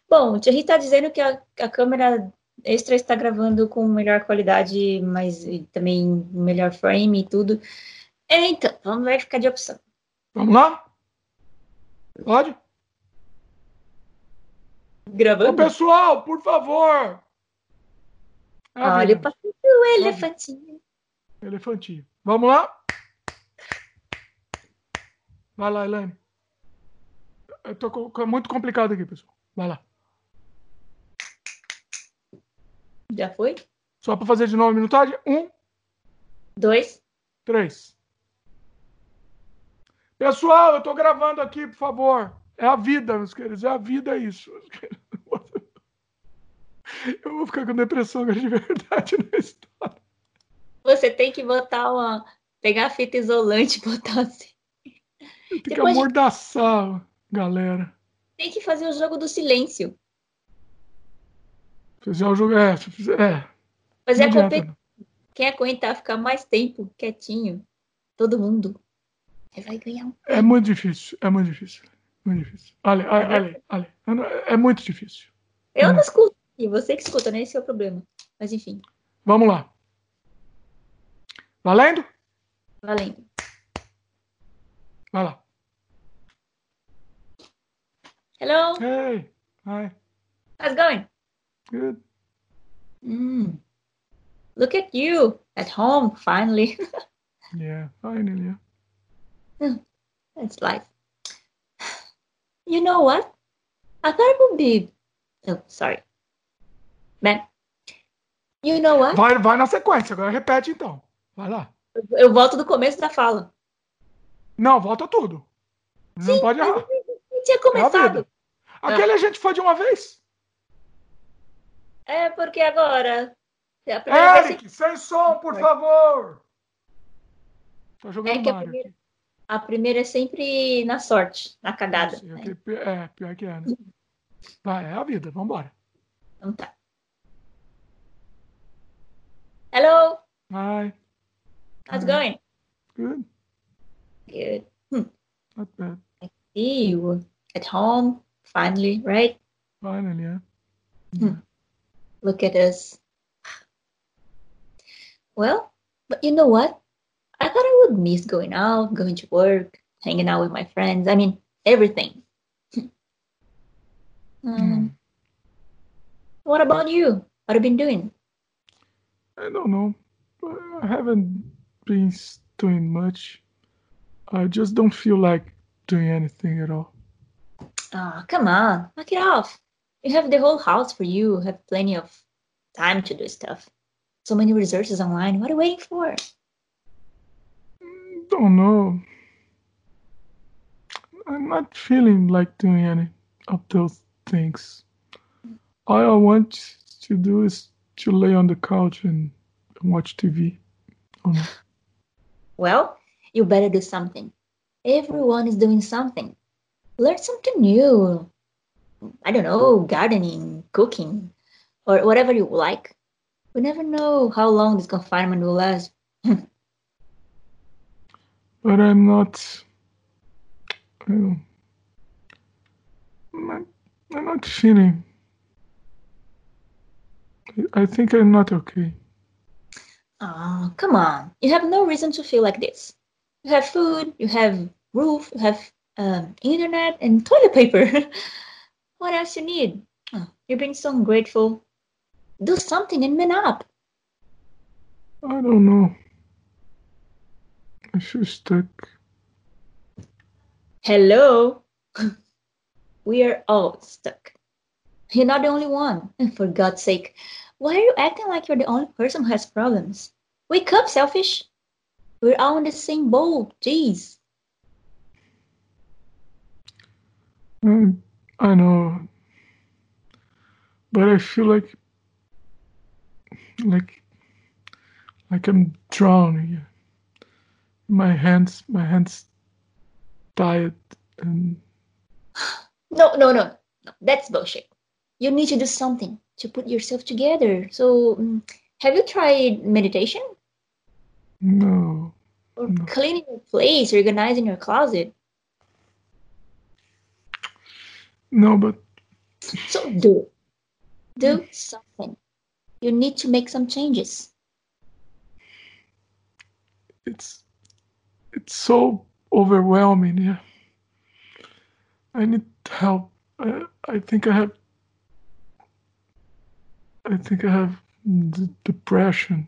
Bom, o Thierry tá dizendo que a, a câmera extra está gravando com melhor qualidade, mas também melhor frame e tudo. Então, vamos verificar de opção. Vamos lá? Pode? Gravando? Ô, pessoal, por favor, Olha o elefantinho. Elefantinho. Vamos lá? Vai lá, Elaine. Eu tô com... muito complicado aqui, pessoal. Vai lá. Já foi? Só para fazer de novo a minutagem. Um. Dois. Três. Pessoal, eu tô gravando aqui, por favor. É a vida, meus queridos. É a vida, é isso. [laughs] Eu vou ficar com depressão [laughs] de verdade na história. Você tem que botar uma. Pegar a fita isolante e botar assim. Tem que amordaçar, de... galera. Tem que fazer o jogo do silêncio. Fazer o jogo. É. é. Fazer a competição. Quem aguentar ficar mais tempo quietinho, todo mundo, vai ganhar um. É muito difícil, é muito difícil. Muito difícil. Olha, olha, olha, olha. É muito difícil. Eu não escuto. E você que escuta, né? Esse é o problema. Mas enfim. Vamos lá. Valendo? Valendo. Vai lá. Hello. Hey. Hi. How's it going? Good. Mm. Look at you at home finally. [laughs] yeah, finally. Yeah. That's life. You know what? I thought it would be. Oh, sorry né? You know what? Vai, vai na sequência, agora repete então. Vai lá. Eu volto do começo da fala. Não, volta tudo. Não Sim, pode errar. Não tinha começado. É Aquele a gente foi de uma vez. É, porque agora. É Eric, vez... sem som, por favor. Tô jogando é que. A primeira... A primeira é sempre na sorte, na cagada. Sim, né? É, pior que é, né? Tá, é a vida, vambora. Então tá. Hello. Hi. How's it going? Good. Good. Hmm. Not bad. I see you at home finally, right? Finally, yeah. Hmm. Look at us. Well, but you know what? I thought I would miss going out, going to work, hanging out with my friends. I mean, everything. um, mm. What about you? What have you been doing? I don't know. I haven't been doing much. I just don't feel like doing anything at all. Ah, oh, come on, knock it off. You have the whole house for you. Have plenty of time to do stuff. So many resources online. What are you waiting for? Don't know. I'm not feeling like doing any of those things. All I want to do is to lay on the couch and watch TV. Oh, [laughs] well, you better do something. Everyone is doing something. Learn something new. I don't know, gardening, cooking, or whatever you like. We never know how long this confinement will last. [laughs] but I'm not. I'm not, I'm not feeling. I think I'm not okay. Oh, come on. You have no reason to feel like this. You have food, you have roof, you have um, internet, and toilet paper. [laughs] what else you need? Oh, you're being so ungrateful. Do something and man up. I don't know. I feel stuck. Hello. [laughs] we are all stuck. You're not the only one. And [laughs] for God's sake, why are you acting like you're the only person who has problems? Wake up, selfish. We're all in the same boat. Jeez. Mm, I know. But I feel like like like I'm drowning. My hands my hands tired and [sighs] No, no, no. No, that's bullshit. You need to do something to put yourself together. So, um, have you tried meditation? No. Or no. cleaning your place, organizing your closet? No, but. So do Do something. You need to make some changes. It's it's so overwhelming. Yeah. I need help. I, I think I have. I think I have depression.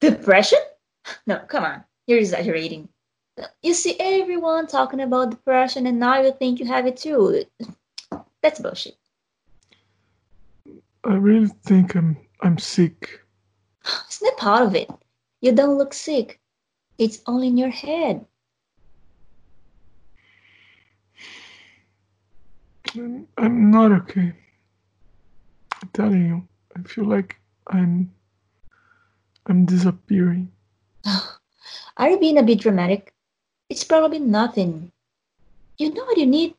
Depression? No, come on. You're exaggerating. You see everyone talking about depression, and now you think you have it too. That's bullshit. I really think I'm I'm sick. It's not part of it. You don't look sick. It's only in your head. I'm, I'm not okay. I'm telling you. I feel like I'm I'm disappearing. [sighs] Are you being a bit dramatic? It's probably nothing. You know what you need?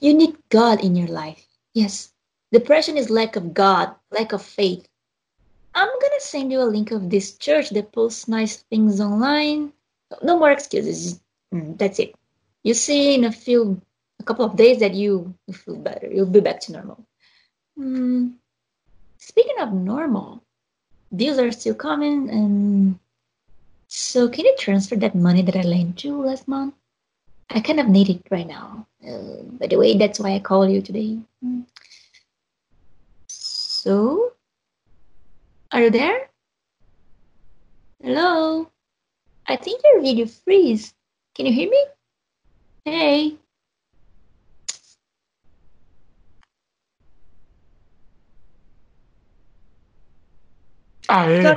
You need God in your life. Yes. Depression is lack of God, lack of faith. I'm gonna send you a link of this church that posts nice things online. No more excuses. Mm, that's it. You see in a few, a couple of days that you feel better. You'll be back to normal. Mm. Speaking of normal, bills are still coming, and so, can you transfer that money that I lent you last month? I kind of need it right now. Uh, by the way, that's why I called you today. Hmm. So, are you there? Hello? I think your video freeze. Can you hear me? Hey. Ah, é.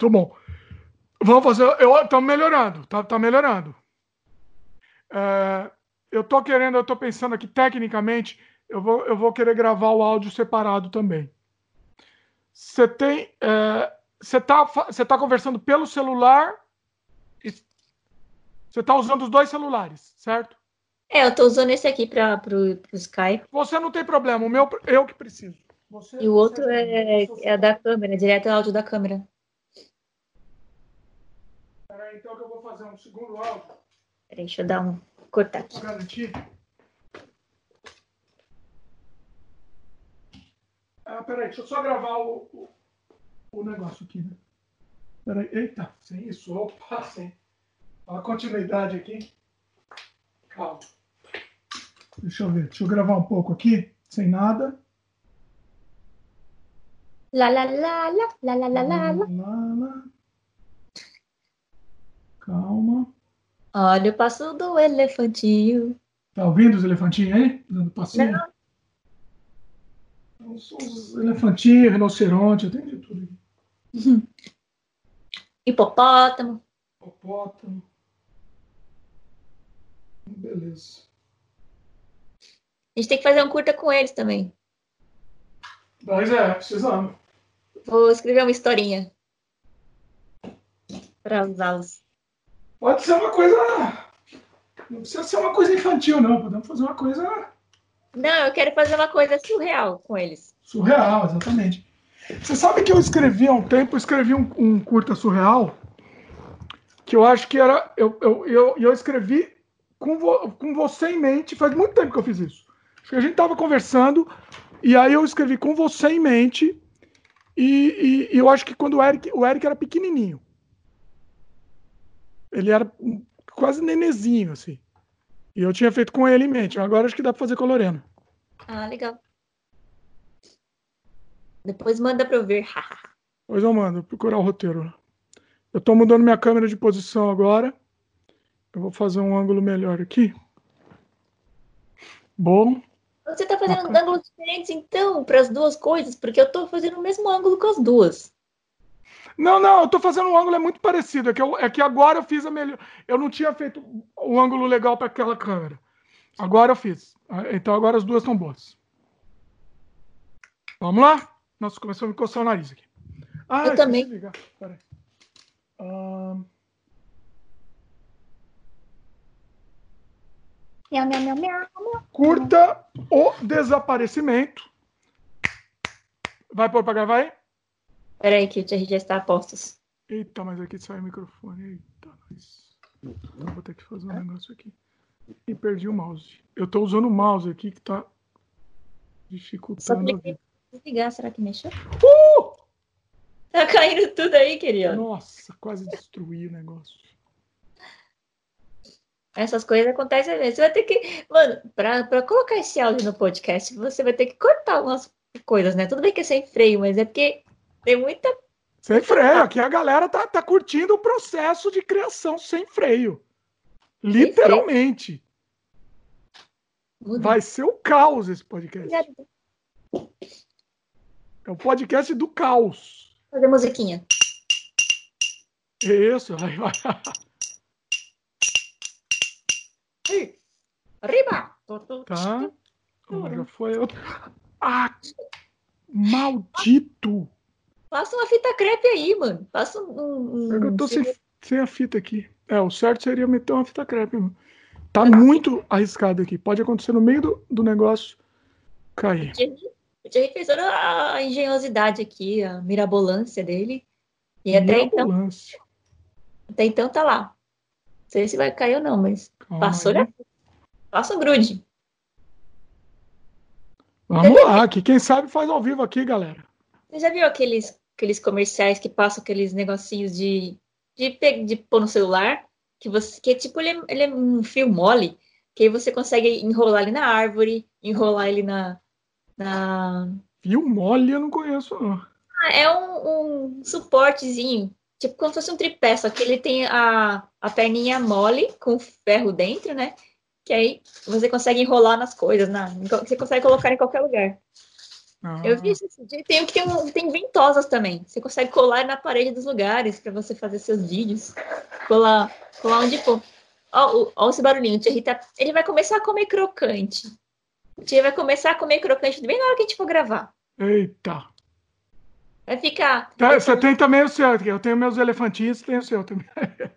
Tô bom. Vamos fazer. Estamos melhorando, tá, tá melhorando. É, eu tô querendo, eu tô pensando aqui tecnicamente, eu vou, eu vou querer gravar o áudio separado também. Você tem. É, você tá, você tá conversando pelo celular. Você está usando os dois celulares, certo? É, eu estou usando esse aqui para o Skype. Você não tem problema, o meu eu que preciso. Você, e o outro é, é a da câmera, direto áudio da câmera. Peraí, então que eu vou fazer um segundo áudio. Peraí, deixa eu dar um. cortar aqui. Pra garantir. Ah, peraí, deixa eu só gravar o, o, o negócio aqui, né? Peraí, eita, sem isso, opa, sem. A continuidade aqui. Calma. Deixa eu ver, deixa eu gravar um pouco aqui, sem nada. Lá, lá, lá, lá, lá, lá, lá, lá, lá. Calma. Olha o passo do elefantinho. Tá ouvindo os elefantinhos aí? Dando passinho? Não. Os elefantinhos, rinoceronte, eu tenho de tudo. [laughs] Hipopótamo. Hipopótamo. Beleza. A gente tem que fazer um curta com eles também. Mas é, precisamos. Vou escrever uma historinha para usá-los. Pode ser uma coisa. Não precisa ser uma coisa infantil, não. Podemos fazer uma coisa. Não, eu quero fazer uma coisa surreal com eles. Surreal, exatamente. Você sabe que eu escrevi há um tempo, eu escrevi um, um curta surreal, que eu acho que era. Eu, eu, eu, eu escrevi com, vo, com você em mente, faz muito tempo que eu fiz isso. Acho que a gente estava conversando, e aí eu escrevi com você em mente, e, e, e eu acho que quando o Eric, o Eric era pequenininho. Ele era quase nenezinho, assim. E eu tinha feito com ele em mente. Agora acho que dá pra fazer com a Lorena. Ah, legal. Depois manda pra eu ver. [laughs] Depois eu mando, procurar o roteiro. Eu tô mudando minha câmera de posição agora. Eu vou fazer um ângulo melhor aqui. Bom. Você tá fazendo ah, ângulos diferentes, então, para as duas coisas? Porque eu tô fazendo o mesmo ângulo com as duas. Não, não, eu tô fazendo um ângulo é muito parecido. É que, eu, é que agora eu fiz a melhor. Eu não tinha feito um ângulo legal para aquela câmera. Agora eu fiz. Então agora as duas estão boas. Vamos lá? Nossa, começou a me coçar o nariz aqui. Ah, eu também. Peraí. Um... Miau, miau, miau, miau, Curta o desaparecimento. Vai pôr para gravar aí? Peraí, que o já está a postos. Eita, mas aqui sai o microfone. Eita, nós. Então vou ter que fazer um negócio aqui. E perdi o mouse. Eu tô usando o mouse aqui que tá dificultando. Só cliquei desligar, será que mexeu? Uh! Tá caindo tudo aí, querido. Nossa, quase destruí o negócio. Essas coisas acontecem mesmo. Você vai ter que. Mano, pra, pra colocar esse áudio no podcast, você vai ter que cortar algumas coisas, né? Tudo bem que é sem freio, mas é porque tem muita. Sem freio. Aqui a galera tá, tá curtindo o processo de criação sem freio. Literalmente. Vai ser o caos esse podcast. É o podcast do caos. Fazer musiquinha. Isso, vai, vai. [laughs] Arriba! Tá. Já foi outro. Ah! Maldito! Passa uma fita crepe aí, mano. Passa um. um... É eu tô sem, sem, a fita aqui. É, o certo seria meter uma fita crepe, mano. Tá muito arriscado aqui. Pode acontecer no meio do, do negócio cair. O Jerry fez toda a engenhosidade aqui, a mirabolância dele. E até então. Até então tá lá. Não sei se vai cair ou não, mas Calma passou já. Passa o grude. Vamos lá, que quem sabe faz ao vivo aqui, galera. Você já viu aqueles, aqueles comerciais que passam aqueles negocinhos de, de, de pôr no celular? Que você que tipo, ele é, ele é um fio mole, que aí você consegue enrolar ele na árvore, enrolar ele na. na... Fio mole eu não conheço, não. Ah, é um, um suportezinho, tipo como se fosse um tripé, só que ele tem a, a perninha mole com ferro dentro, né? Que aí você consegue enrolar nas coisas, na, você consegue colocar em qualquer lugar. Ah. Eu vi dia. Tem, tem, tem ventosas também. Você consegue colar na parede dos lugares para você fazer seus vídeos. Colar, colar onde for. Olha ó, esse barulhinho. O Thierry tá, ele vai começar a comer crocante. O Thierry vai começar a comer crocante bem na hora que a gente for gravar. Eita. Vai ficar. Tá, você tem também o seu. Eu tenho meus elefantinhos, tem o seu também. [laughs]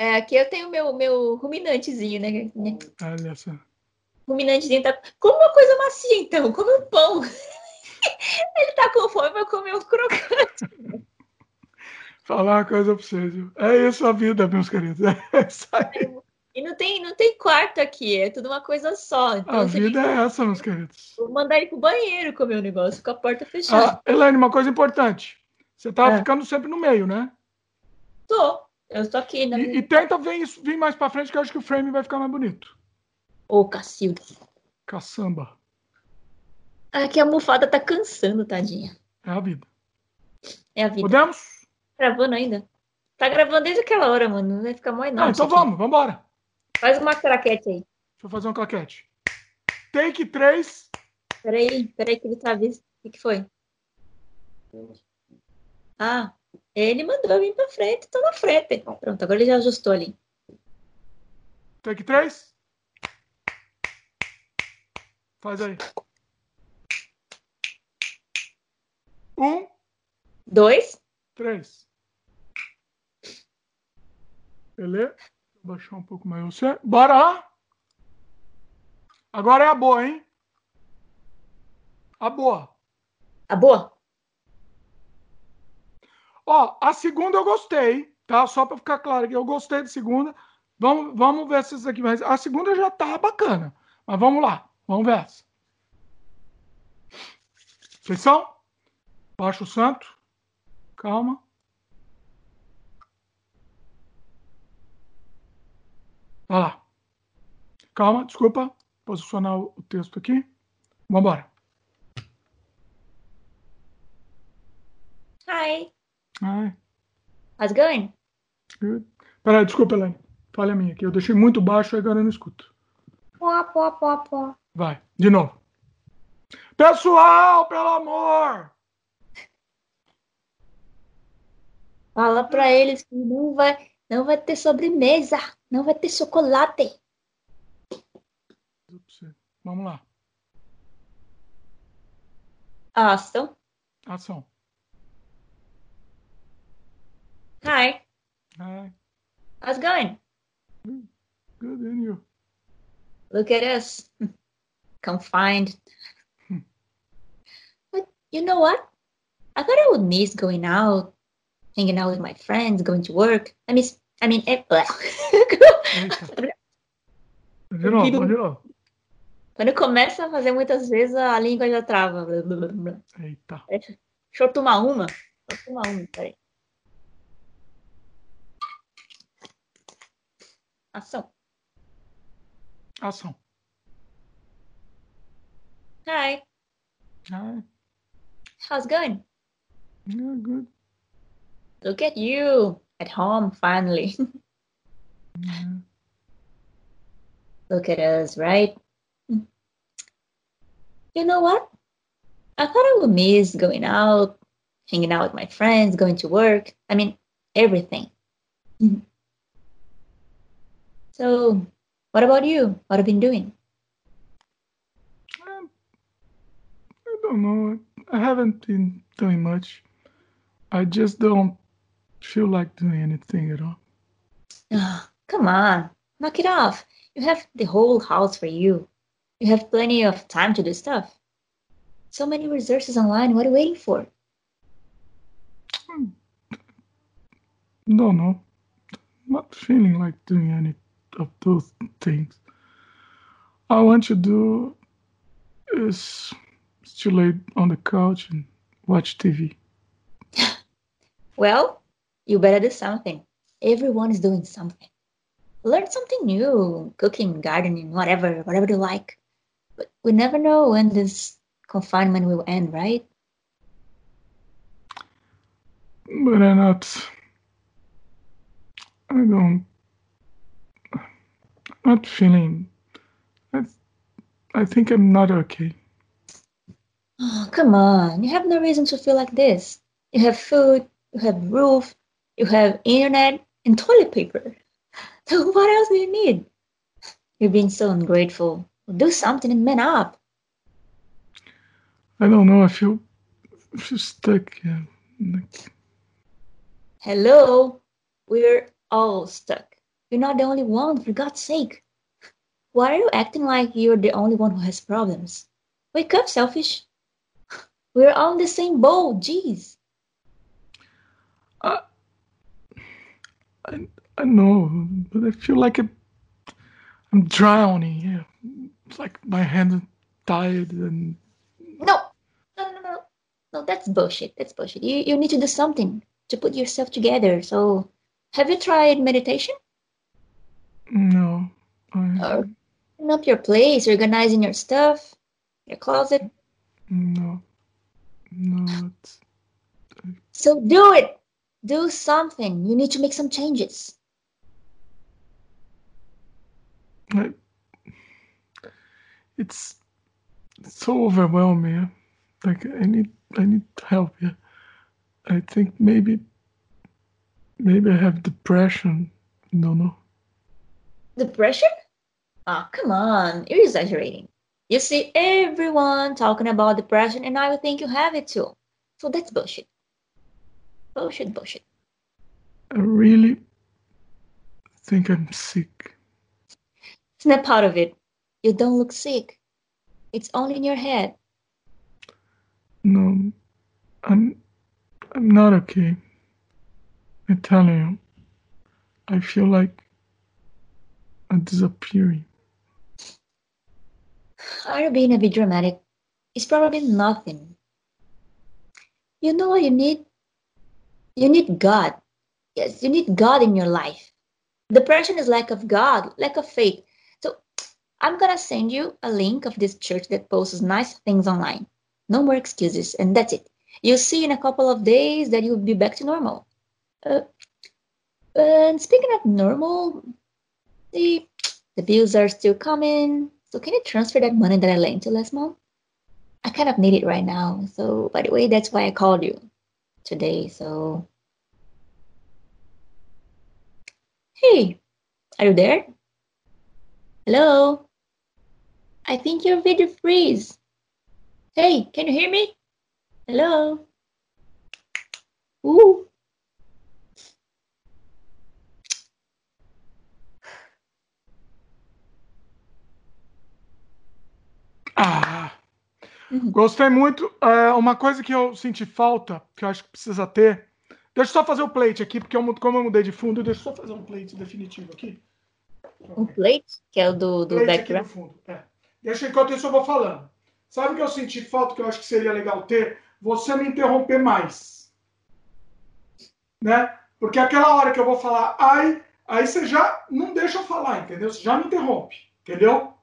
É, aqui eu tenho meu, meu ruminantezinho, né? Olha só. Ruminantezinho tá. Come uma coisa macia, então. Come um pão. [laughs] Ele tá com fome, vai comer um crocante. [laughs] Falar uma coisa pra vocês, viu? É isso a vida, meus queridos. [laughs] É isso aí. E não tem, não tem quarto aqui, é tudo uma coisa só. Então, a vida é essa, meus queridos. Vou mandar ele pro banheiro comer o negócio, com a porta fechada. Ah, Elaine, uma coisa importante. Você tá é. ficando sempre no meio, né? Tô. Eu estou aqui. Na e, e tenta vir, vir mais pra frente, que eu acho que o frame vai ficar mais bonito. Ô, Cacilda. Caçamba. Aqui a almofada tá cansando, tadinha. É a vida. É a vida. Podemos? Gravando ainda. Tá gravando desde aquela hora, mano. Não vai ficar mais não. Ah, então vamos, vamos embora. Faz uma claquete aí. Deixa eu fazer uma claquete. Take 3. Peraí, peraí que ele tá vendo. O que, que foi? Ah, ele mandou eu vir pra frente, tô na frente. Pronto, agora ele já ajustou ali. Take 3. Faz aí. Um. Dois. Três. Beleza? Vou baixar um pouco mais você. Bora? Agora é a boa, hein? A boa. A boa? Ó, a segunda eu gostei, tá? Só para ficar claro que eu gostei da segunda. Vamos, vamos ver se aqui mais. A segunda já tá bacana. Mas vamos lá. Vamos ver essa. São? Baixa o santo. Calma. Olha lá. Calma, desculpa. Posicionar o texto aqui. Vamos embora. Hi. How's it going? Good. Peraí, desculpa, Elaine. Falha minha aqui. Eu deixei muito baixo e agora eu não escuto. Pó, pó, pó, pó. Vai, de novo. Pessoal, pelo amor! Fala para eles que não vai, não vai ter sobremesa. Não vai ter chocolate. Vamos lá. Ação. Ação. Hi. Hi. How's it going? Good. And you? Look at us. [laughs] Confined. but you know what? I thought I would miss going out, hanging out with my friends, going to work. I miss I mean, é... de novo, de novo. Quando começa a fazer muitas vezes, a língua já trava. Eita. Deixa eu tomar uma. Deixa eu tomar uma, peraí. Ação. Ação. Hi. Hi. How's it going? Yeah, good. Look at you at home finally. mm-hmm. [laughs] Look at us, right? You know what? I thought I would miss going out, hanging out with my friends, going to work. I mean, everything. [laughs] so, what about you? What have you been doing? Um, I don't know. I haven't been doing much. I just don't feel like doing anything at all. Oh, come on, knock it off. You have the whole house for you. You have plenty of time to do stuff. So many resources online. What are you waiting for? No, no. Not feeling like doing any of those things. I want to do is to lay on the couch and watch TV. [laughs] well, you better do something. Everyone is doing something. Learn something new, cooking, gardening, whatever, whatever you like. But we never know when this confinement will end, right? But I'm not. I don't. I'm not feeling. I, I think I'm not okay. Oh, come on. You have no reason to feel like this. You have food, you have roof, you have internet and toilet paper. [laughs] So what else do you need? You're being so ungrateful. Do something and man up. I don't know. I feel, I feel stuck. Yeah. Hello. We're all stuck. You're not the only one, for God's sake. Why are you acting like you're the only one who has problems? Wake up, selfish. [sighs] We're all in the same boat, jeez. I, I, I know, but I feel like I'm, I'm drowning. Yeah. It's like my hands are tired and. No, no, no, no, no. That's bullshit. That's bullshit. You you need to do something to put yourself together. So, have you tried meditation? No. Or uh, up your place, organizing your stuff, your closet. No. No. So do it. Do something. You need to make some changes. I, it's so overwhelming. Like I need I need help. Yeah. I think maybe maybe I have depression. No, no. Depression? Oh, ah, come on. You're exaggerating. You see everyone talking about depression, and I would think you have it too. So that's bullshit. Bullshit, bullshit. I really think I'm sick. Snap out of it. You don't look sick. It's only in your head. No, I'm I'm not okay. I'm telling you. I feel like I'm disappearing. Are you being a bit dramatic? It's probably nothing. You know what you need? You need God. Yes, you need God in your life. Depression is lack of God, lack of faith. So I'm gonna send you a link of this church that posts nice things online. No more excuses, and that's it. You'll see in a couple of days that you'll be back to normal. Uh, and speaking of normal, the the bills are still coming. So can you transfer that money that I lent you last month? I kind of need it right now. So by the way, that's why I called you today. So hey, are you there? Hello? I think your video freeze. Hey, can you hear me? Hello? Ooh. Ah, uhum. gostei muito. É, uma coisa que eu senti falta, que eu acho que precisa ter. Deixa eu só fazer o plate aqui, porque eu, como eu mudei de fundo, deixa eu só fazer um plate definitivo aqui. Um plate? Que é o do, do background? é. Deixa enquanto isso eu vou falando. Sabe o que eu senti falta que eu acho que seria legal ter? Você me interromper mais. Né? Porque aquela hora que eu vou falar ai, aí você já não deixa eu falar, entendeu? Você já me interrompe, entendeu?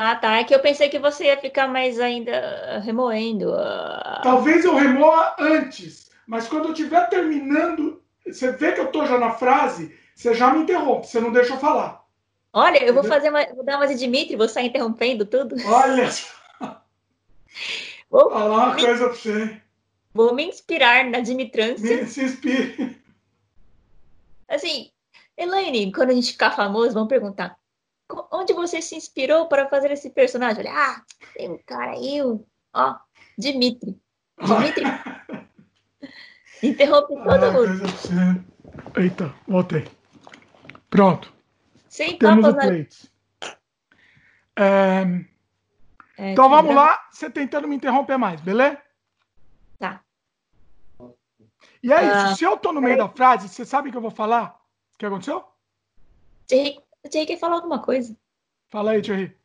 Ah, tá. É que eu pensei que você ia ficar mais ainda remoendo. Uh... Talvez eu remoa antes, mas quando eu estiver terminando, você vê que eu tô já na frase, você já me interrompe, você não deixa eu falar. Olha, eu vou fazer uma, vou dar uma de Dimitri, vou sair interrompendo tudo. Olha [laughs] Vou falar uma me, coisa pra você. Vou me inspirar na Dimitrância. Me, se inspire. Assim, Elaine, quando a gente ficar famoso, vão perguntar onde você se inspirou para fazer esse personagem? Olha, ah, tem um cara aí, ó, Dimitri. Dimitri. [laughs] Interrompe todo ah, mundo. Eita, voltei. Pronto. Sem Temos o plate. É... É, então vamos lá, você tentando me interromper mais, beleza? Tá. E é isso. Uh, Se eu tô no meio da frase, você sabe o que eu vou falar? O que aconteceu? Thierry, o Thierry quer falar alguma coisa. Fala aí, Thierry.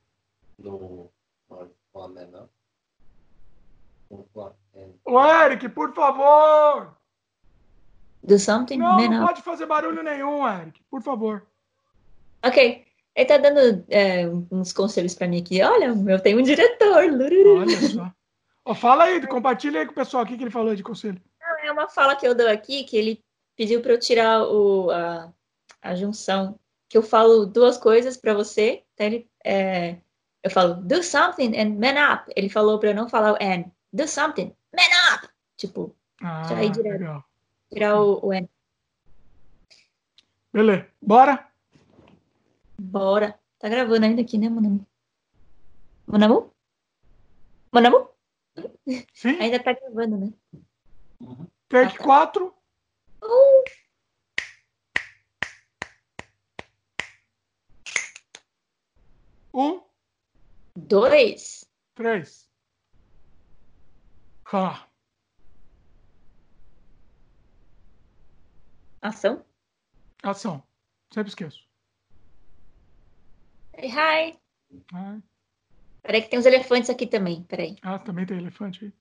No, Ô, Eric, por favor! Do something? Não, não pode fazer barulho nenhum, Eric. Por favor. Ok. Ele tá dando é, uns conselhos para mim aqui. Olha, eu tenho um diretor. Olha só. Oh, fala aí, compartilha aí com o pessoal aqui que ele falou de conselho. é uma fala que eu dou aqui, que ele pediu para eu tirar o, a, a junção. Que eu falo duas coisas para você. Então ele, é, eu falo, do something and man up. Ele falou para eu não falar o and. Do something, man up. Tipo, ah, tirar, direto, tirar o, o and. Beleza, bora? Bora. Tá gravando ainda aqui, né, Manamu? Manamu? Manamu? Sim. Ainda tá gravando, né? Take 4. Uhum. Ah, tá. Uh. Dois. Três. Tá. Ação. Ação. Sempre esqueço. Hey, hi. Hi. Peraí que tem uns elefantes aqui também, peraí. Ah, também tem elefante aí.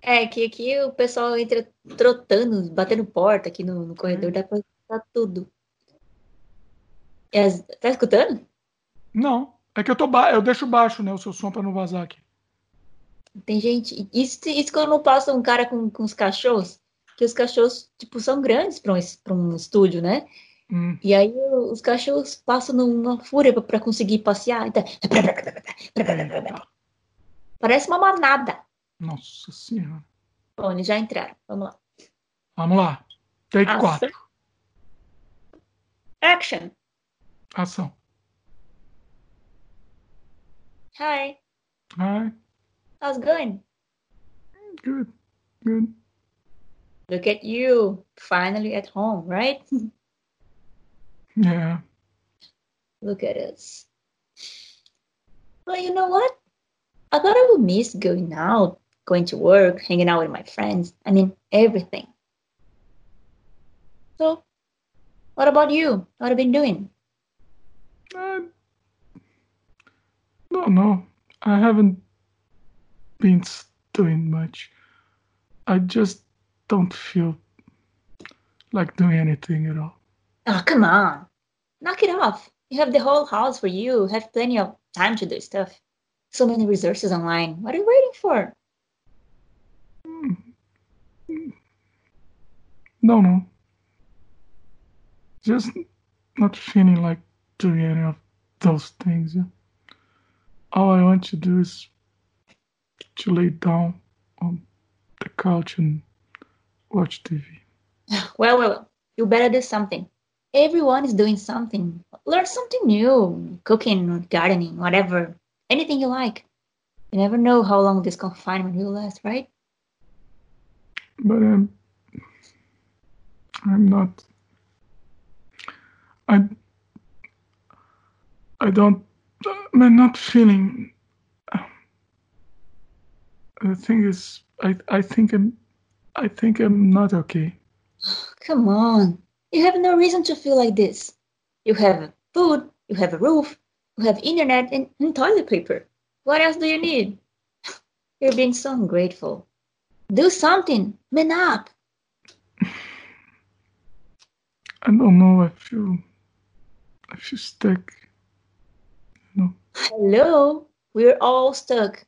É, que aqui o pessoal entra trotando, batendo porta aqui no, no corredor, hum. dá pra escutar tudo. As... Tá escutando? Não. É que eu tô ba... eu deixo baixo, né, o seu som para não vazar aqui. Tem gente. Isso, isso quando passa um cara com, com os cachorros, que os cachorros, tipo, são grandes para um, pra um estúdio, né? Hum. E aí os cachorros passam numa fúria para conseguir passear. Então... Parece uma manada. Nossa senhora. Bom, eles já entraram. Vamos lá. Vamos lá. Take 4. Action. Ação. Hi. Hi. How's it going? Good. Good. Look at you. Finally at home, right? [laughs] yeah. Look at us. Well, you know what? I thought I would miss going out, going to work, hanging out with my friends. I mean, everything. So, what about you? What have you been doing? Uh, no, no, I haven't been doing much. I just don't feel like doing anything at all. Oh, come on. Knock it off. You have the whole house for you, have plenty of time to do stuff. So many resources online. What are you waiting for? Mm. No, no. Just not feeling like doing any of those things. Yeah? All I want to do is to lay down on the couch and watch TV. [laughs] Well, well, well. You better do something. Everyone is doing something. Learn something new. Cooking, gardening, whatever. Anything you like. You never know how long this confinement will last, right? But um, I'm not. I. I don't. I'm not feeling. Uh, the thing is, I I think I'm. I think I'm not okay. Come on. You have no reason to feel like this. You have food, you have a roof, you have internet and, and toilet paper. What else do you need? [laughs] You're being so ungrateful. Do something. Man up. I don't know. I feel. I feel stuck. Hello. We're all stuck.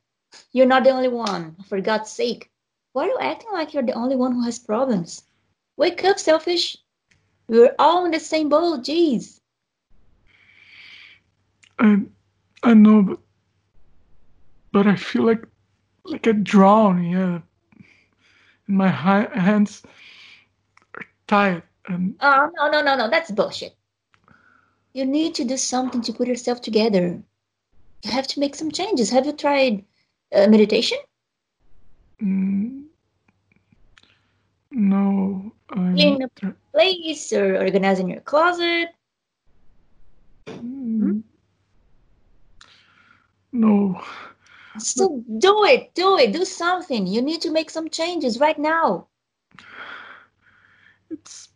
You're not the only one. For God's sake. Why are you acting like you're the only one who has problems? Wake up, selfish. We're all in the same boat. Jeez. I, I know, but but I feel like like a drowning. Yeah, and my hands are tired. And oh no no no no, that's bullshit. You need to do something to put yourself together. You have to make some changes. Have you tried uh, meditation? Mm, no. Clean a place or organizing your closet. Mm, hmm? No. So do it, do it, do something. You need to make some changes right now. It's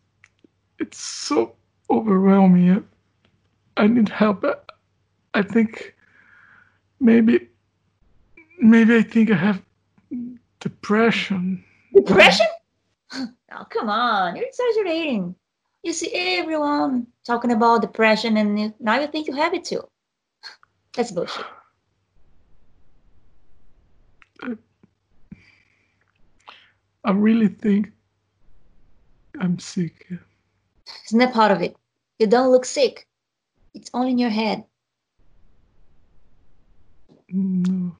it's so overwhelming. I need help. I think maybe maybe I think I have depression. Depression? [gasps] Oh, come on, you're exaggerating. You see everyone talking about depression, and now you think you have it too. [sighs] That's bullshit. [sighs] I really think I'm sick. Isn't part of it? You don't look sick. It's all in your head. No.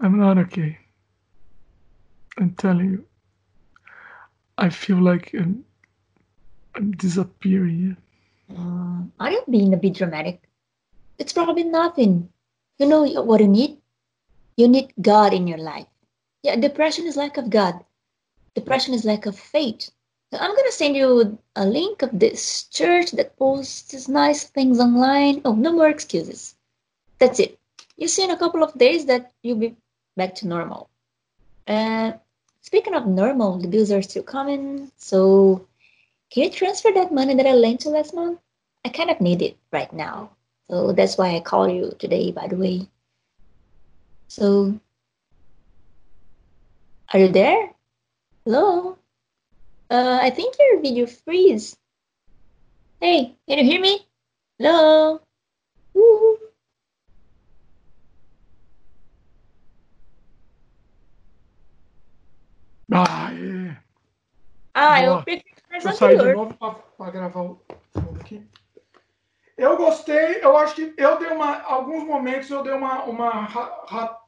I'm not okay. I'm telling you. I feel like I'm, I'm disappearing. Uh, are you being a bit dramatic? It's probably nothing. You know what you need? You need God in your life. Yeah, depression is lack of God. Depression is lack of faith. I'm gonna send you a link of this church that posts nice things online. Oh, no more excuses. That's it. You see in a couple of days that you'll be back to normal. Uh, speaking of normal, the bills are still coming. So, can you transfer that money that I lent you last month? I kind of need it right now. So that's why I call you today, by the way. So, are you there? Hello? Uh, I think your video freeze. Hey, can you hear me? Hello? Ah, é. Ah, eu prefiro mais Deixa eu sair de novo para gravar o fundo aqui. Eu gostei, eu acho que eu dei uma. Alguns momentos eu dei uma, uma ra, ra,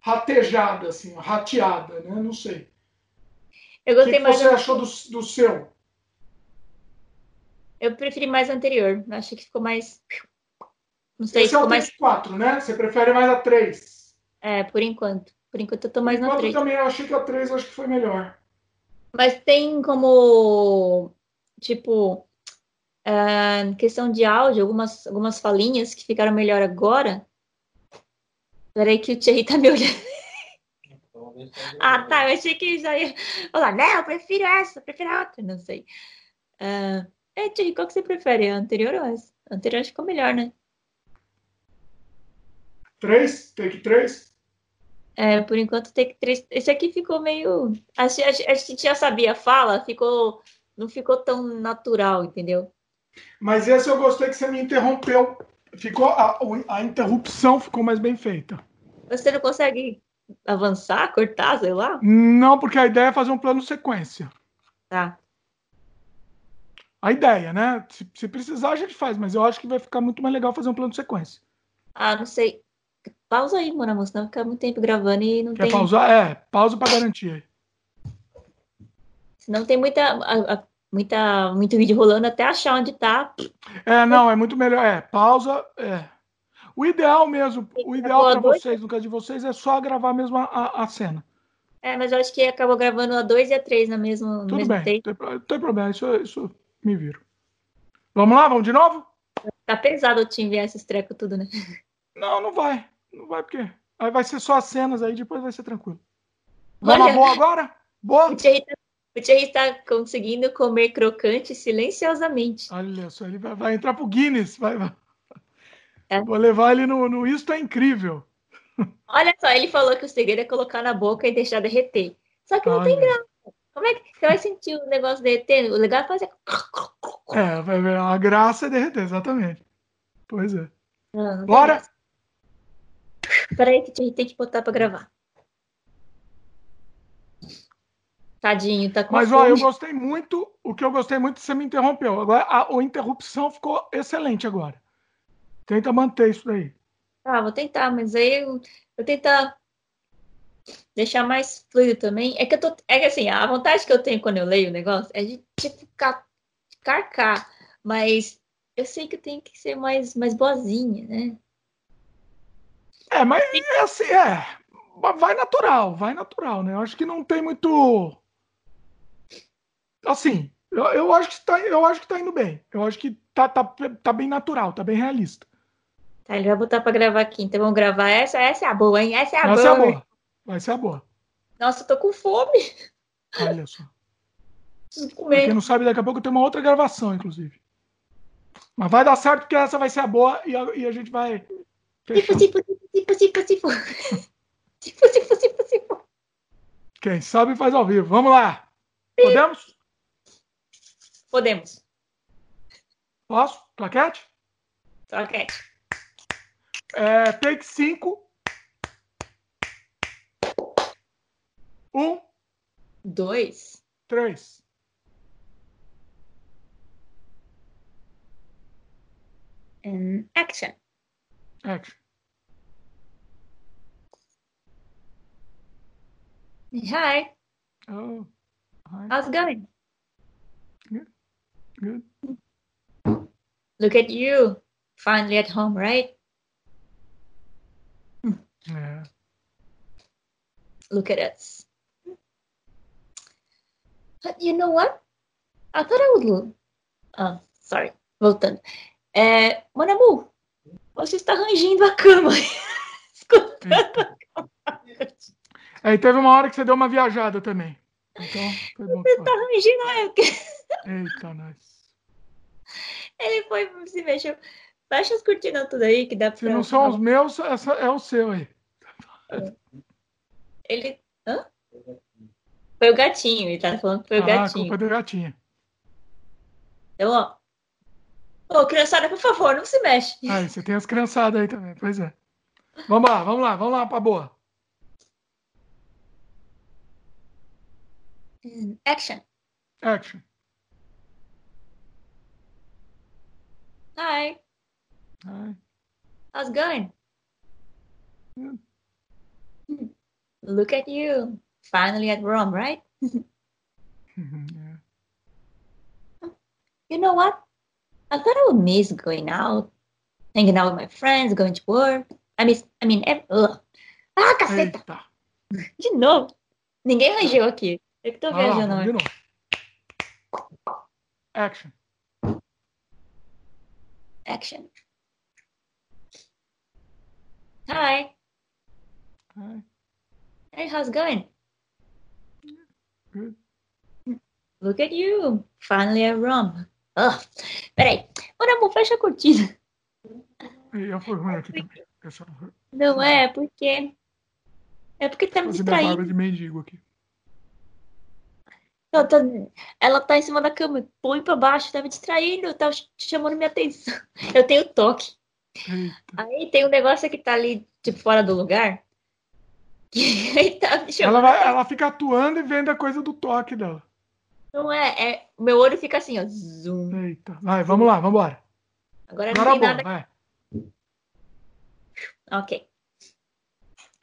ratejada, assim, rateada, né? Não sei. Eu gostei o que mais. Você achou do, do seu? Eu preferi mais anterior. Acho que ficou mais. Não sei, Esse é o mais 4, né? Você prefere mais a 3? É, por enquanto. Por enquanto eu tô mais por na 3. também eu achei que a 3 acho que foi melhor. Mas tem como, tipo, uh, questão de áudio, algumas, algumas falinhas que ficaram melhor agora. Peraí que o Thierry tá me olhando. [laughs] ah, tá. Eu achei que já ia falar, não, eu prefiro essa, eu prefiro a outra. Não sei. Uh, é, Thierry, qual que você prefere? A anterior ou essa? A anterior acho que ficou melhor, né? Três? Take três? É, por enquanto take três. Esse aqui ficou meio. A, a, a gente já sabia a fala, ficou. Não ficou tão natural, entendeu? Mas esse eu gostei que você me interrompeu. Ficou a, a interrupção ficou mais bem feita. Você não consegue avançar, cortar, sei lá? Não, porque a ideia é fazer um plano sequência. Tá. A ideia, né? Se, se precisar, a gente faz, mas eu acho que vai ficar muito mais legal fazer um plano sequência. Ah, não sei. Pausa aí, mano, senão fica muito tempo gravando e não Quer tem. pausar? É, pausa para garantir. Senão tem muita, a, a, muita, muito vídeo rolando até achar onde tá. É, não, é muito melhor. É, pausa. É. O ideal mesmo, o ideal para vocês, no caso de vocês, é só gravar mesmo a, a, cena. É, mas eu acho que acabou gravando a 2 e a 3 na mesma. Tudo mesmo bem, não tem problema, isso, isso me viro. Vamos lá, vamos de novo? Tá pesado eu te enviar esses trecos tudo, né? Não, não vai. Não vai porque. Aí vai ser só as cenas aí, depois vai ser tranquilo. Vamos Olha, boa agora? Boa? [laughs] O Thierry, tá, Thierry tá conseguindo comer crocante silenciosamente. Olha só, ele vai, vai entrar pro Guinness. Vai, vai. É. Vou levar ele no, no Isto é Incrível. [laughs] Olha só, ele falou que o segredo é colocar na boca e deixar derreter. Só que não Olha. tem graça. Como é que você vai sentir o negócio derreter? O legal é fazer. É, vai ver. A graça é derreter, exatamente. Pois é. Não, não Bora! Peraí que a gente tem que botar pra gravar. Tadinho, tá com Mas, ó, eu gostei muito. O que eu gostei muito, você me interrompeu. Agora, a, a interrupção ficou excelente agora. Tenta manter isso daí. Ah, vou tentar, mas aí eu vou tentar deixar mais fluido também. É que eu tô. É que assim, a vontade que eu tenho quando eu leio o negócio é de ficar carcar. Mas eu sei que eu tenho que ser mais, mais boazinha, né? É, mas é assim, é. Vai natural, vai natural, né? Eu acho que não tem muito. Assim, eu, eu acho que tá, eu acho que tá indo bem. Eu acho que tá, tá, tá bem natural, tá bem realista. Tá, ele vai botar pra gravar aqui. Então vamos gravar essa. Essa é a boa, hein? Essa é a essa boa. É a boa. Vai ser a boa. Nossa, eu tô com fome. Olha só. Preciso comer. quem não sabe, daqui a pouco tem uma outra gravação, inclusive. Mas vai dar certo porque essa vai ser a boa e a, e a gente vai. Tipo, tipo, tipo, tipo, tipo. Tipo, tipo, tipo, tipo. Quem sabe faz ao vivo. Vamos lá. Podemos? Podemos. Posso? Claquete? Claquete. É, take 5. Um. Dois. Três. And action. Action. Hi. Oh, hi. How's it going? Good. Good. Look at you. Finally at home, right? Yeah. Look at us. But you know what? I thought I would. Oh, sorry. Voltando. É, eh, Manamu, você está rangindo a cama. [laughs] escutando. [laughs] Aí teve uma hora que você deu uma viajada também. Então, foi bom. Você tá rangindo, Eita, nós. Ele foi, se mexeu. Fecha as cortinas tudo aí que dá pra. Se não são os meus, essa é o seu aí. Ele. Hã? Foi o gatinho, ele tá falando que foi o ah, gatinho. culpa do gatinho. Então, ó. Ô, criançada, por favor, não se mexe. Aí, você tem as criançadas aí também, pois é. Vamos lá, vamos lá, vamos lá pra boa. Mm, action. Action. Hi. Hi. How's it going? Yeah. Mm. Look at you. Finally at Rome, right? [laughs] Mm-hmm, yeah. Um, you know what? I thought I would miss going out, hanging out with my friends, going to work. I miss, I mean, every, ugh. Ah, caceta! De novo. Ninguém rangeu aqui. Eu que tô ah, viajando. De novo. Action. Action. Hi. Hi. Hey, how's it going? Good. Look at you. Finally a Rome. Ugh. Peraí. Ô, amor, fecha a cortina. Eu fui ruim aqui também. Não é, porque. É porque tá me distraindo. de mendigo aqui. Ela tá, ela tá em cima da cama, põe pra baixo, tá me distraindo, tá chamando minha atenção. [laughs] Eu tenho toque. Eita. Aí tem um negócio que tá ali, tipo, fora do lugar. Que [laughs] tá ela, vai, ela fica atuando e vendo a coisa do toque dela. Não é, é. Meu olho fica assim, ó. Zoom. Eita. Vai, vamos lá, vamos embora. Agora, Agora não tem bom, nada. Vai. Ok.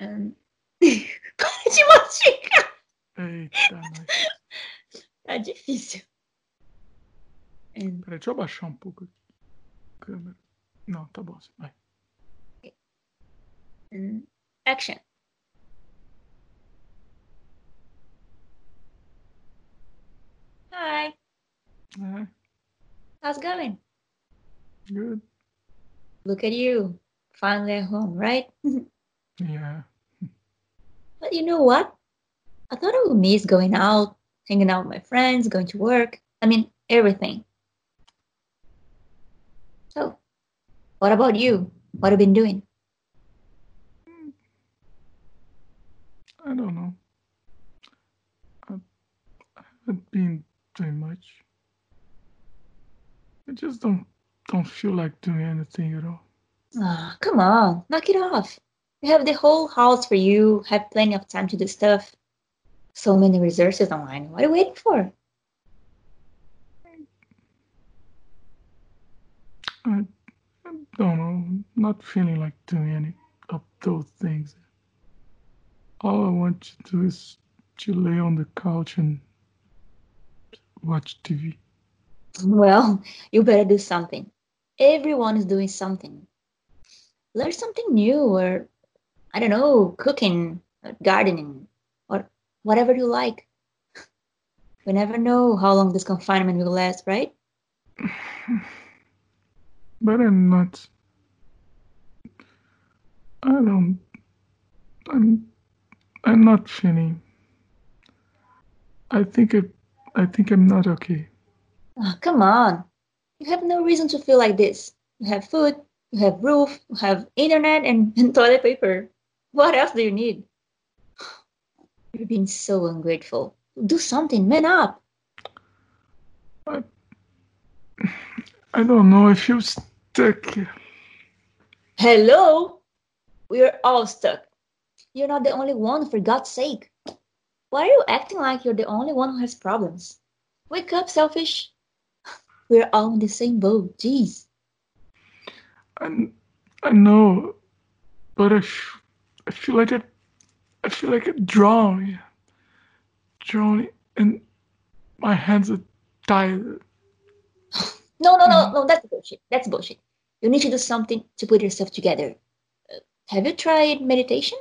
Um... [laughs] Para de mastigar! Eita, mas... Tá difícil. Peraí, deixa eu abaixar um pouco aqui. Câmera. Não, tá bom, assim, vai. Action. Hi. Hi. How's it going? Good. Look at you. Finally at home, right? [laughs] yeah. But you know what? I thought I would miss going out, hanging out with my friends, going to work. I mean, everything. So, what about you? What have you been doing? I don't know. I, I haven't been doing much. I just don't don't feel like doing anything at all. Ah, oh, come on, knock it off. You have the whole house for you, have plenty of time to do stuff. So many resources online. What are you waiting for? I, I don't know. Not feeling like doing any of those things. All I want to do is to lay on the couch and watch TV. Well, [laughs] you better do something. Everyone is doing something. Learn something new, or I don't know, cooking, gardening, whatever you like. [laughs] We never know how long this confinement will last, right? [sighs] But I'm not. I don't. I'm. I'm not feeling. I think it. I think I'm not okay. Oh, come on. You have no reason to feel like this. You have food, you have roof, you have internet, and, and [laughs] toilet paper. What else do you need? You're being so ungrateful. Do something, man up. I, I don't know. I feel stuck. Hello? We're all stuck. You're not the only one, for God's sake. Why are you acting like you're the only one who has problems? Wake up, selfish. [laughs] We're all in the same boat. Jeez. I, I know, but I, f- I feel like it. I feel like it drawing, drawing, and my hands are tired. No, no, no, no. That's bullshit. That's bullshit. You need to do something to put yourself together. Uh, have you tried meditation?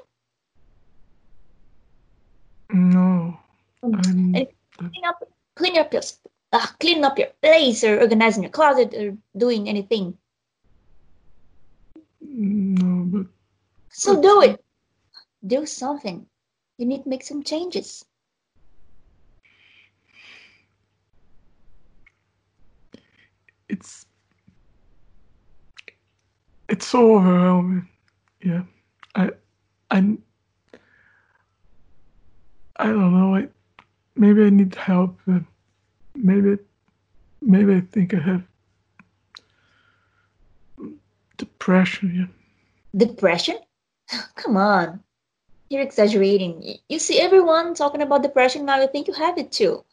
No. Um, clean up, clean up your, uh, clean up your place or organizing your closet or doing anything. No, but So do it. Do something. You need to make some changes. It's it's so overwhelming. Yeah. I I'm I don't know. I maybe I need help. Uh, maybe maybe I think I have depression. Yeah. Depression? [laughs] Come on. You're exaggerating. You see everyone talking about depression now. You think you have it too.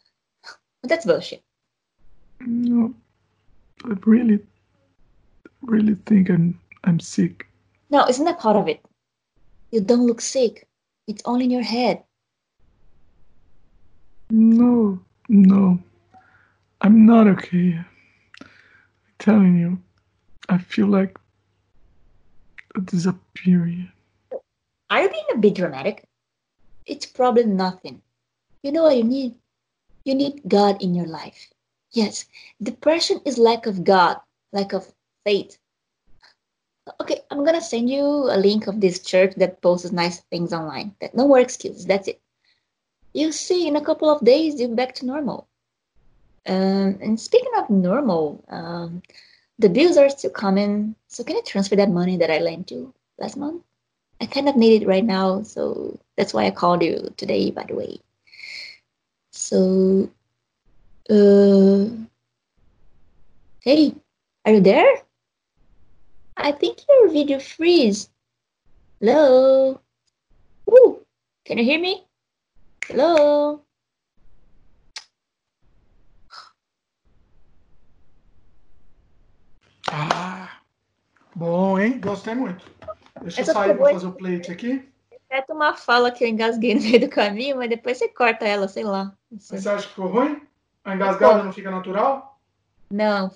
[laughs] That's bullshit. No, I really, really think I'm I'm sick. No, isn't that part of it? You don't look sick. It's all in your head. No, no. I'm not okay. I'm telling you, I feel like disappearing. Are you being a bit dramatic? It's probably nothing. You know what you need? You need God in your life. Yes, depression is lack of God, lack of faith. Okay, I'm gonna send you a link of this church that posts nice things online. That no more excuses. That's it. You'll see in a couple of days you're back to normal. Um, and speaking of normal, um, the bills are still coming. So can I transfer that money that I lent you last month? I kind of need it right now, so that's why I called you today, by the way. So, uh, hey, are you there? I think your video freeze. Hello? Ooh, can you hear me? Hello? Ah, bom, hein? Gostei muito. Deixa Essa eu sair para fazer o plate aqui. É uma fala que eu engasguei no meio do caminho, mas depois você corta ela, sei lá. Mas você acha que ficou ruim? A engasgada não fica natural? Não.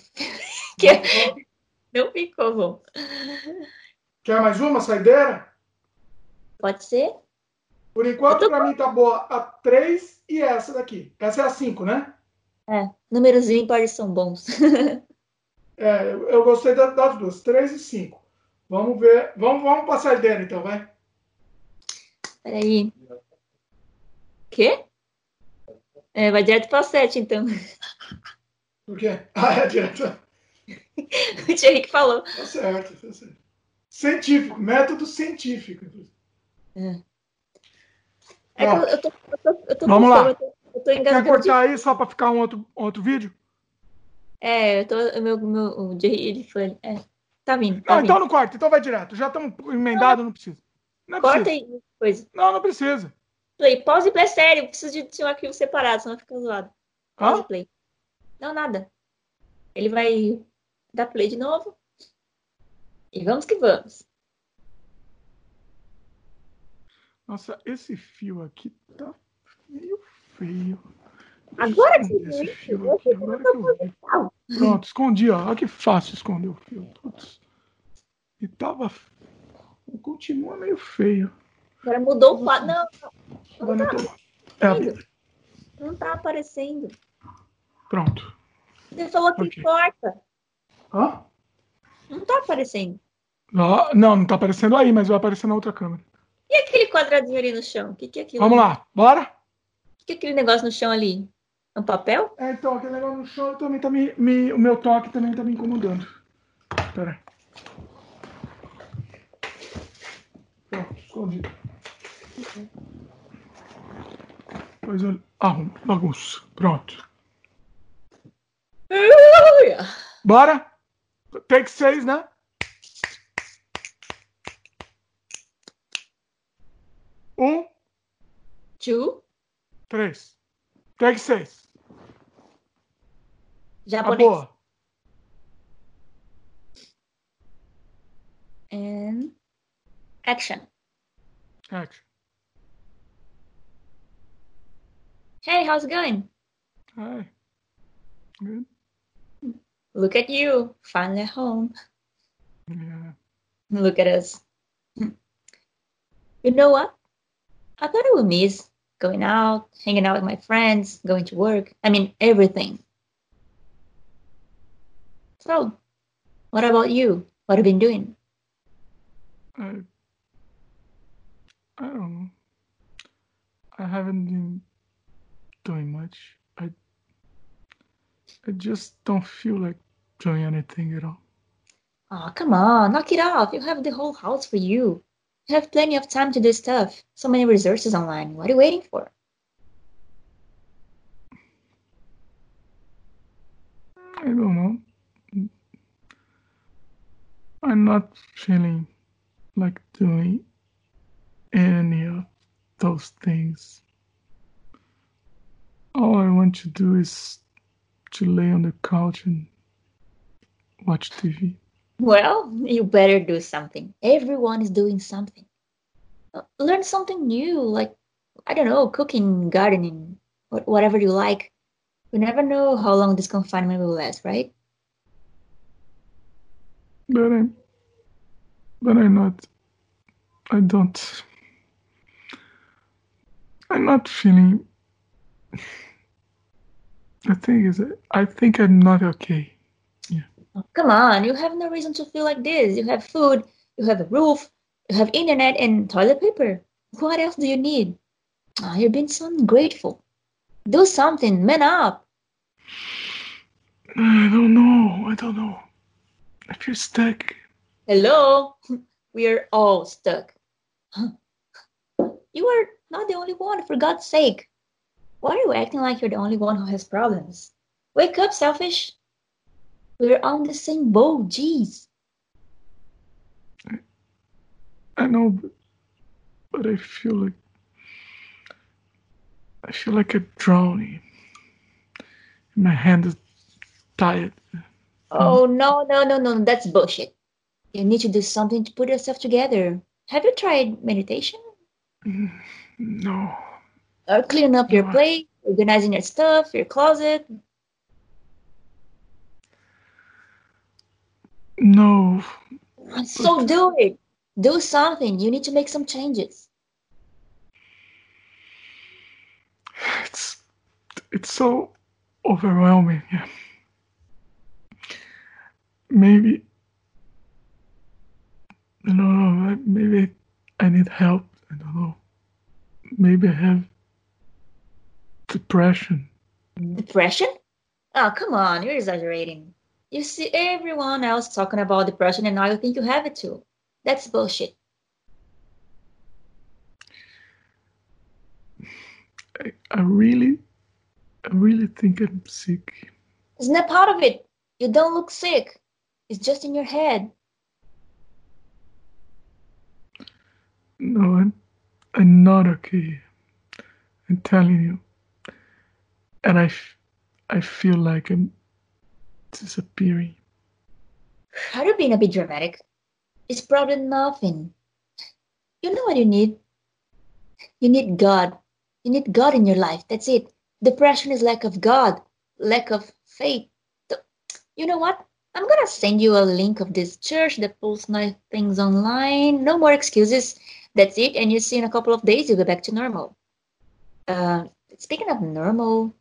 não [laughs] ficou bom. Quer mais uma saideira? Pode ser. Por enquanto, tô... para mim tá boa a 3 e essa daqui. Essa é a 5, né? É, números ímpares são bons. [laughs] é, eu gostei das duas, 3 e 5. Vamos ver. Vamos, vamos passar dentro, então, vai. Peraí. Quê? É, vai direto para 7, então. Por quê? [laughs] Ah, é direto. [laughs] o Thierry que falou. Tá certo, tá certo. Científico, método científico. É. É que eu tô, eu tô, eu tô Vamos lá. Eu tô, eu tô Quer cortar de... aí só para ficar um outro, outro vídeo? É, eu tô. Meu, meu, o Jerry, ele foi. É. Tá vindo. Tá não, vindo. então não corta, então vai direto. Já estamos emendados, não precisa. Não corta precisa. aí coisa. Não, não precisa. Play, pause e play sério. Preciso de, de um arquivo separado, senão fica zoado. Pause e play. Não, nada. Ele vai dar play de novo. E vamos que vamos. Nossa, esse fio aqui tá meio feio. Agora que agora que eu vi. Pronto, escondi, ó. Olha que fácil esconder o fio. Putz. E tava. Continua meio feio. Agora mudou o quadro. Não, não, não, tá é, não tá aparecendo. Pronto. Você falou que okay. corta. Hã? Não tá aparecendo. Não, não, não tá aparecendo aí, mas vai aparecer na outra câmera. E aquele quadradinho ali no chão? O que, que é aquilo? Vamos lá, bora? O que é aquele negócio no chão ali? Um papel? É, então, aquele negócio no chão também tá me, me, O meu toque também tá me incomodando. Pera escondido. Depois eu arrumo. Bagunça. Pronto. Bora? Take seis, né? Um. Two. Três. Seis. Japonês. boa. And action. Action. Hey, how's it going? Hi. Good. Look at you, finally home. Yeah. Look at us. You know what? I thought I would miss going out, hanging out with my friends, going to work. I mean, everything. So, what about you? What have you been doing? I, I don't know. I haven't been doing much. I I just don't feel like doing anything at all. Oh, come on, knock it off. You have the whole house for you. You have plenty of time to do stuff. So many resources online. What are you waiting for? I don't know. I'm not feeling like doing any of those things. All I want to do is to lay on the couch and watch TV. Well, you better do something. Everyone is doing something. Uh, learn something new, like, I don't know, cooking, gardening, whatever you like. You never know how long this confinement will last, right? But I'm, but I'm not, I don't, I'm not feeling, [sighs] the thing is, I think I'm not okay. Oh, come on, you have no reason to feel like this. You have food, you have a roof, you have internet and toilet paper. What else do you need? Ah, oh, you're being so ungrateful. Do something, man up. I don't know. I don't know. I feel stuck. Hello? [laughs] We are all stuck. You are not the only one, for God's sake. Why are you acting like you're the only one who has problems? Wake up, selfish. We're on the same boat, jeez. I, I know, but, but I feel like I feel like I'm drowning. My hand is tired. Oh no, no, no, no, that's bullshit. You need to do something to put yourself together. Have you tried meditation? Mm, no. Or cleaning up your plate, organizing your stuff, your closet? No. So do it. Do something. You need to make some changes. It's it's so overwhelming. Yeah. Maybe I don't know. Maybe I need help. I don't know. Maybe I have depression. Depression? Oh, come on. You're exaggerating. You see everyone else talking about depression and now you think you have it too. That's bullshit. I, I really, I really think I'm sick. Isn't part of it? You don't look sick. It's just in your head. No, I'm, I'm not okay. I'm telling you. And I, I feel like I'm disappearing. Are you being a bit dramatic? It's probably nothing. You know what you need? You need God. You need God in your life. That's it. Depression is lack of God, lack of faith. You know what? I'm gonna send you a link of this church that posts nice things online. No more excuses. That's it. And you see in a couple of days you'll be back to normal. Uh, speaking of normal,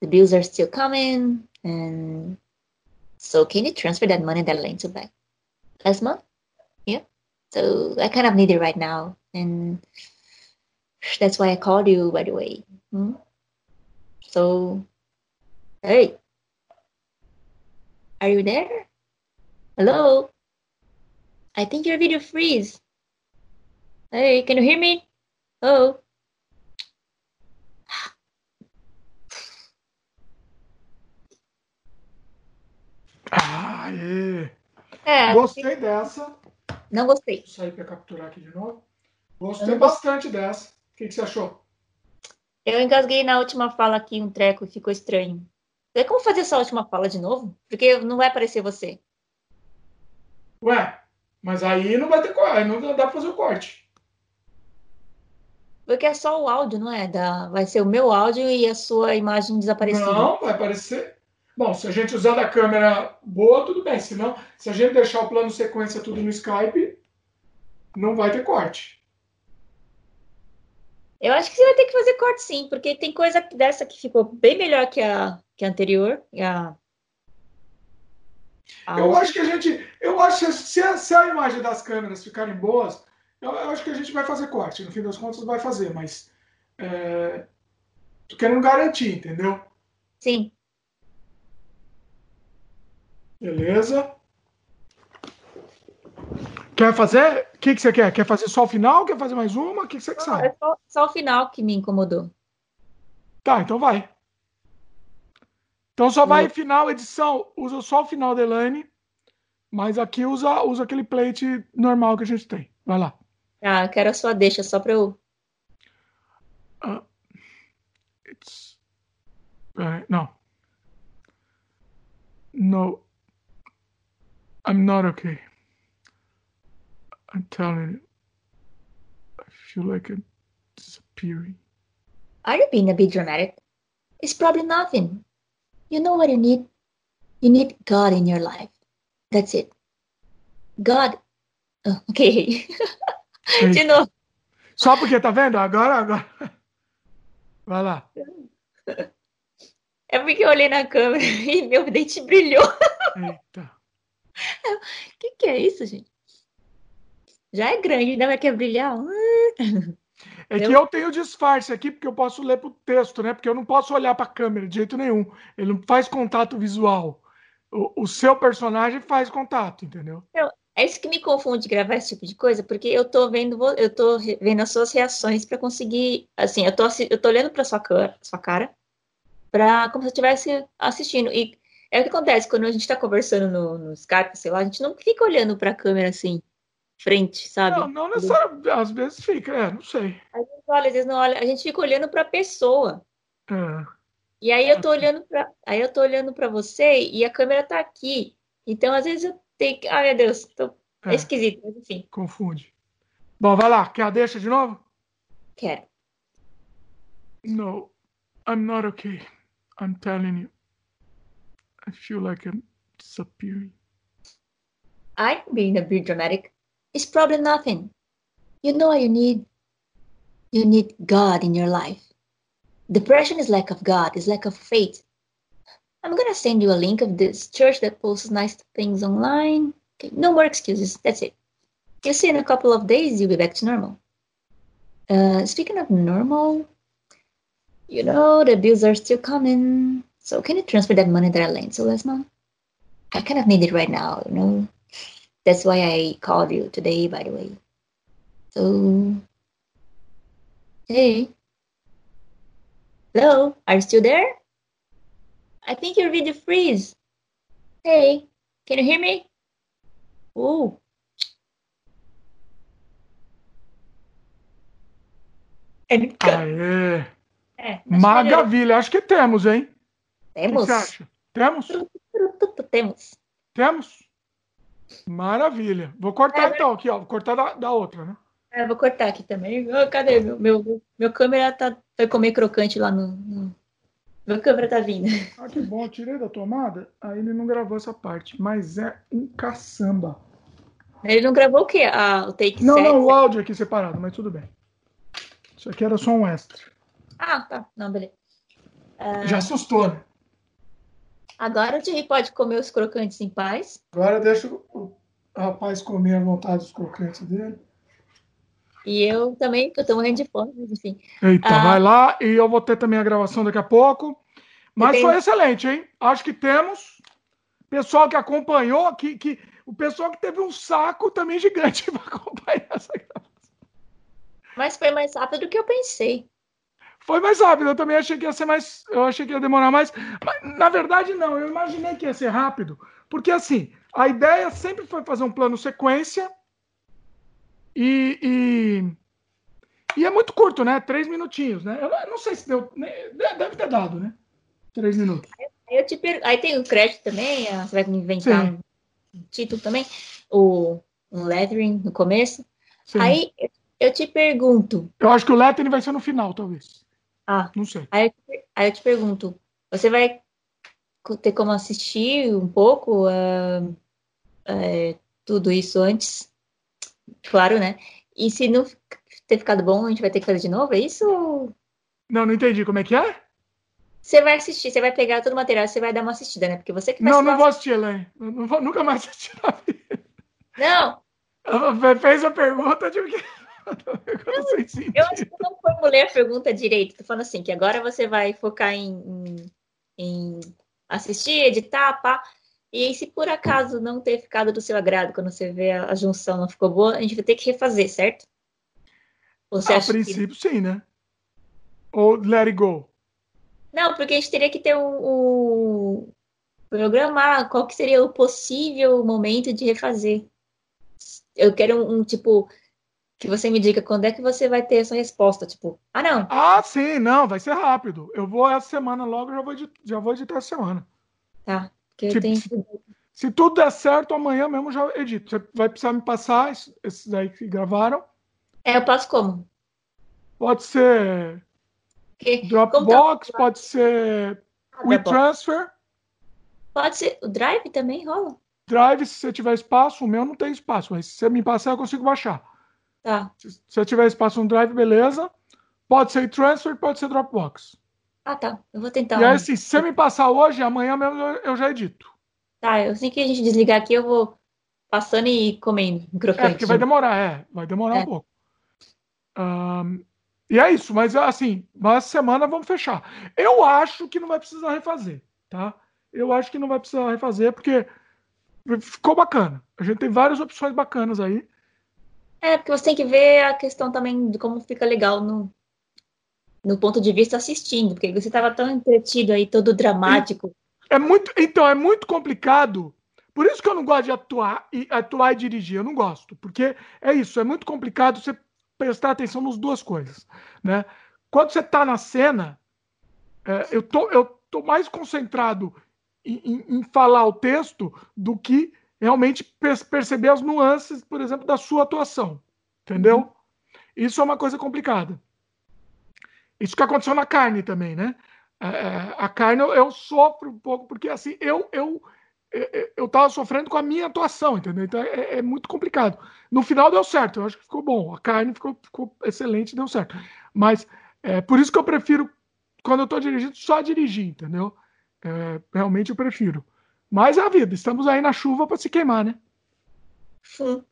the bills are still coming, and so can you transfer that money that I lent you back last month? Yeah. So I kind of need it right now, and that's why I called you, by the way. Hmm? So, hey, are you there? Hello? I think your video freeze. Hey, can you hear me? Oh. Ah, é. Gostei dessa. Não gostei. Vou sair para capturar aqui de novo. Gostei bastante dessa. O que, que, você achou? Eu engasguei na última fala aqui um treco e ficou estranho. Tem como fazer essa última fala de novo? Porque não vai aparecer você. Ué, mas aí não vai ter corte, não dá pra fazer o corte. Porque é só o áudio, não é? Da... Vai ser o meu áudio e a sua imagem desaparecida. Não, vai aparecer. Bom, se a gente usar da câmera boa, tudo bem. Se não, se a gente deixar o plano sequência tudo no Skype, não vai ter corte. Eu acho que você vai ter que fazer corte sim, porque tem coisa dessa que ficou bem melhor que a, que a anterior. A... A eu acho que a gente. Eu acho que se a, se a imagem das câmeras ficarem boas, Eu, eu, acho que a gente vai fazer corte. No fim das contas, vai fazer, mas. É, tô querendo garantir, entendeu? Sim. Beleza. Quer fazer? O que, que você quer? Quer fazer só o final? Quer fazer mais uma? O que, que você sabe? É só, só, o final que me incomodou. Tá, então vai. Então só vai final, edição, usa só o final da Elaine, mas aqui usa, usa aquele plate normal que a gente tem. Vai lá. Ah, eu quero a sua deixa, só pra eu. Uh, it's... Uh, não. No. I'm not okay. I'm telling you. I feel like I'm disappearing. Are you being a bit dramatic? It's probably nothing. You know what you need? You need God in your life. That's it. God. Oh, ok. De novo. Só porque tá vendo? Agora, agora. Vai lá. É porque eu olhei na câmera e [laughs] meu dente brilhou. Eita. O [laughs] que, que é isso, gente? Já é grande, ainda vai quer brilhar. É que eu tenho disfarce aqui, porque eu posso ler pro texto, né? Porque eu não posso olhar para a câmera de jeito nenhum. Ele não faz contato visual. O, o seu personagem faz contato, entendeu? é isso que me confunde gravar esse tipo de coisa, porque eu tô vendo, eu tô vendo as suas reações para conseguir, assim, eu tô, eu tô olhando para sua cara, sua cara, para como se eu estivesse assistindo. E é o que acontece quando a gente está conversando no, no Skype, sei lá, a gente não fica olhando para a câmera assim frente, sabe? Não, não necessariamente. Às vezes fica, é, não sei. A gente olha, às vezes não olha. A gente fica olhando para a pessoa. É. E aí eu tô olhando para, aí eu tô olhando para você e a câmera tá aqui. Então às vezes eu tenho que, ai meu Deus, tô... é. é esquisito, mas enfim. Confunde. Bom, vai lá. Quer a deixa de novo? Quero. No, I'm not okay. I'm telling you. I feel like I'm disappearing. I'm being a bit dramatic. It's probably nothing. You know what you need? You need God in your life. Depression is lack of God, it's lack of faith. I'm gonna send you a link of this church that posts nice things online. Okay, no more excuses. That's it. You'll see in a couple of days you'll be back to normal. Uh, speaking of normal, you know the bills are still coming. So can you transfer that money that I lent you last month? I kind of need it right now, you know. That's why I called you today, by the way. So, hey. Hello, are you still there? I think your video freeze. Hey, can you hear me? Oh. É, Maravilha, acho que temos, hein? Temos. O que você acha? Temos? Temos. Temos? Maravilha. Vou cortar é, então aqui, ó. Vou cortar da, da outra, né? É, vou cortar aqui também. Oh, cadê? Meu, meu, meu câmera tá, foi comer crocante lá no, no... Meu câmera tá vindo. Ah, que bom. Eu tirei da tomada, aí ele não gravou essa parte. Mas é um caçamba. Ele não gravou o quê? Ah, o take Não, 7, não, o áudio aqui separado, mas tudo bem. Isso aqui era só um extra. Ah, tá. Não, beleza. Uh... Já assustou, né? Agora o Thierry pode comer os crocantes em paz. Agora deixa o rapaz comer à vontade os crocantes dele. E eu também, que eu tô morrendo de fome, mas enfim. Eita, ah, vai lá e eu vou ter também a gravação daqui a pouco. Mas foi excelente, hein? Acho que temos. Pessoal que acompanhou, que, que, o pessoal que teve um saco também gigante [laughs] para acompanhar essa gravação. Mas foi mais rápido do que eu pensei. Foi mais rápido, eu também achei que ia ser mais. Eu achei que ia demorar mais. Mas, na verdade, não, eu imaginei que ia ser rápido. Porque assim, a ideia sempre foi fazer um plano sequência. E, e, e é muito curto, né? Três minutinhos, né? Eu não sei se deu. Deve ter dado, né? Três minutos. Aí, eu te per... Aí tem o crédito também, você vai me inventar Sim. um título também, o, um lettering no começo. Sim. Aí eu te pergunto. Eu acho que o lettering vai ser no final, talvez. Ah, não sei. Aí eu, aí eu te pergunto, você vai ter como assistir um pouco uh, uh, tudo isso antes? Claro, né? E se não ter ficado bom, a gente vai ter que fazer de novo, é isso? Não, não entendi. Como é que é? Você vai assistir, você vai pegar todo o material, você vai dar uma assistida, né? Porque você que Não, não vou assistir, Elaine. Não vou, nunca mais [laughs] assistir na vida. Não, Fez a pergunta de o que? [laughs] Eu, eu acho que não formulei a pergunta direito. Tô falando assim, que agora você vai focar em, em, em assistir, editar, pá. E se por acaso não ter ficado do seu agrado, quando você vê a, a junção não ficou boa, a gente vai ter que refazer, certo? Você a princípio, que... sim, né? Ou let it go. Não, porque a gente teria que ter um, um programar qual que seria o possível momento de refazer. Eu quero um, um tipo que você me diga quando é que você vai ter essa resposta, tipo, ah, não. Ah, sim, não, vai ser rápido. Eu vou essa semana logo, já vou, editar, já vou editar essa semana. Tá, porque tipo, eu tenho... se, se, tudo der certo, amanhã mesmo já edito. Você vai precisar me passar esses aí que gravaram. É, eu passo como? Pode ser que? Dropbox, tá... pode ser ah, WeTransfer. Pode ser, o Drive também rola? Drive, se você tiver espaço, o meu não tem espaço, mas se você me passar, eu consigo baixar. Tá. Se, se tiver espaço no Drive, beleza. Pode ser transfer, pode ser Dropbox. Ah, tá. Eu vou tentar. E aí, assim, se você me passar hoje, amanhã mesmo eu, já edito. Tá, assim que a gente desligar aqui, eu vou passando e comendo microfone. É, porque vai demorar, é. Vai demorar é. um pouco. Um, e é isso, mas assim, uma semana vamos fechar. Eu acho que não vai precisar refazer, tá? Eu acho que não vai precisar refazer, porque ficou bacana. A gente tem várias opções bacanas aí. É, porque você tem que ver a questão também de como fica legal no, no ponto de vista assistindo, porque você estava tão entretido aí, todo dramático. É muito, então, é muito complicado. Por isso que eu não gosto de atuar e atuar e dirigir, eu não gosto, porque é isso, é muito complicado você prestar atenção nas duas coisas, né? Quando você está na cena, é, eu tô, eu tô mais concentrado em, em, em falar o texto do que realmente perceber as nuances, por exemplo, da sua atuação. Entendeu? Uhum. Isso é uma coisa complicada. Isso que aconteceu na carne também, né? É, é a carne eu, eu, sofro um pouco, porque assim, eu, eu, eu tava sofrendo com a minha atuação, entendeu? Então é, é, muito complicado. No final deu certo, eu acho que ficou bom. A carne ficou, ficou excelente, deu certo. Mas é por isso que eu prefiro, quando eu tô dirigindo, só dirigir, entendeu? É, realmente eu prefiro. Mas é a vida, estamos aí na chuva para se queimar, né? Sim.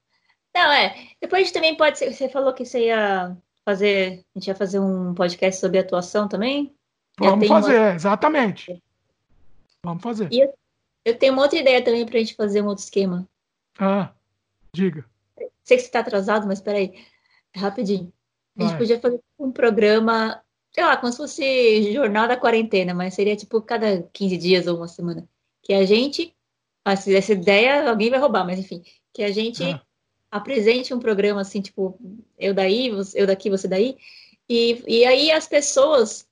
Não, é. Depois também pode ser. Você falou que você ia fazer. A gente ia fazer um podcast sobre atuação também? Vamos fazer, uma... exatamente. Vamos fazer. E eu, eu, tenho uma outra ideia também para a gente fazer um outro esquema. Ah, diga. Sei que você está atrasado, mas peraí. Rapidinho. A gente Vai. podia fazer um programa, sei lá, como se fosse jornal da quarentena, mas seria tipo cada 15 dias ou uma semana que a gente, essa ideia alguém vai roubar, mas enfim, que a gente ah. apresente um programa assim, tipo, eu daí, eu daqui, você daí, e, e aí as pessoas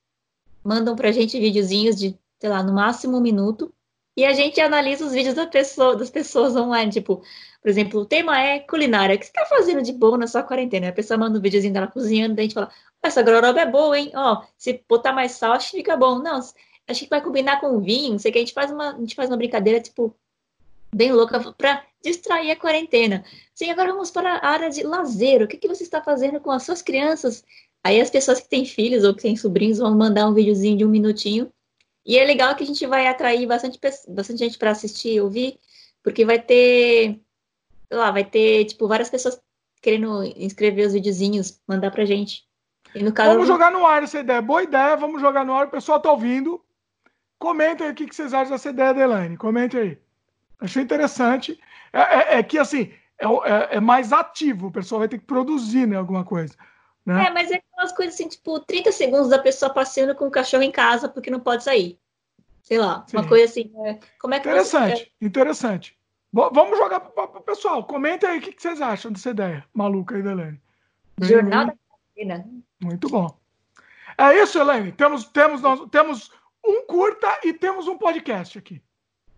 mandam pra gente videozinhos de, sei lá, no máximo um minuto, e a gente analisa os vídeos da pessoa, das pessoas online, tipo, por exemplo, o tema é culinária. O que você tá fazendo de bom na sua quarentena? A pessoa manda um videozinho dela cozinhando, daí a gente fala, essa gororoba é boa, hein? Ó, se botar mais sal, acho que fica bom. Não, acho que vai combinar com o vinho, não sei o que, a gente faz uma, a gente faz uma brincadeira, tipo, bem louca para distrair a quarentena. Sim, agora vamos para a área de lazer. O que, que você está fazendo com as suas crianças? Aí as pessoas que têm filhos ou que têm sobrinhos vão mandar um videozinho de um minutinho. E é legal que a gente vai atrair bastante, bastante gente para assistir e ouvir, porque vai ter, sei lá, vai ter, tipo, várias pessoas querendo inscrever os videozinhos, mandar pra gente. Caso, vamos jogar no ar essa ideia. Boa ideia, vamos jogar no ar. O pessoal tá ouvindo. Comentem aí o que vocês acham dessa ideia da Elaine. Comentem aí. Achei interessante. É, é, é que, assim, é, é, é, mais ativo. O pessoal vai ter que produzir né, alguma coisa. Né? É, mas é aquelas coisas assim, tipo, 30 segundos da pessoa passeando com o cachorro em casa porque não pode sair. Sei lá, Sim. uma coisa assim. Né? Como é que interessante, você... interessante. vamos jogar para o pessoal. Comentem aí o que, que, vocês acham dessa ideia maluca aí da Elaine. Jornal da Catarina. Muito bom. É isso, Elaine. Temos, temos, nós, temos um curta e temos um podcast aqui.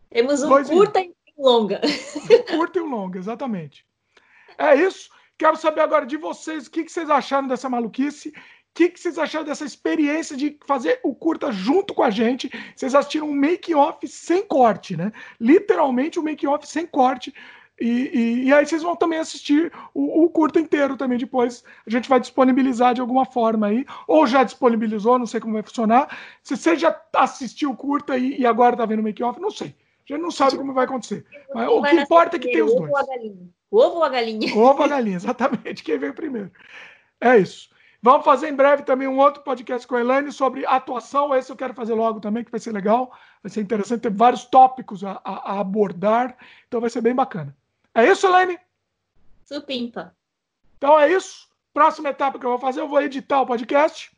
Temos um Dois curta e um longa. Um curta e um longa, exatamente. É isso. Quero saber agora de vocês o que, que vocês acharam dessa maluquice. O que, que vocês acharam dessa experiência de fazer o curta junto com a gente? Vocês assistiram um make-off sem corte, né? Literalmente um make-off sem corte e, e, e, aí vocês vão também assistir o, o curto inteiro também depois. A gente vai disponibilizar de alguma forma aí, ou já disponibilizou, não sei como vai funcionar. Se você já assistiu o curta e, e agora tá vendo o make-off, não sei. A gente não sabe como vai acontecer. Mas o que importa é que tem os dois. Ovo ou a galinha? Ovo ou a galinha, exatamente. Quem veio primeiro. É isso. Vamos fazer em breve também um outro podcast com a Elaine sobre atuação. Esse eu quero fazer logo também, que vai ser legal. Vai ser interessante. Tem vários tópicos a, a, a abordar. Então vai ser bem bacana. É isso, Elaine? Supimpa. Então é isso. Próxima etapa que eu vou fazer, eu vou editar o podcast.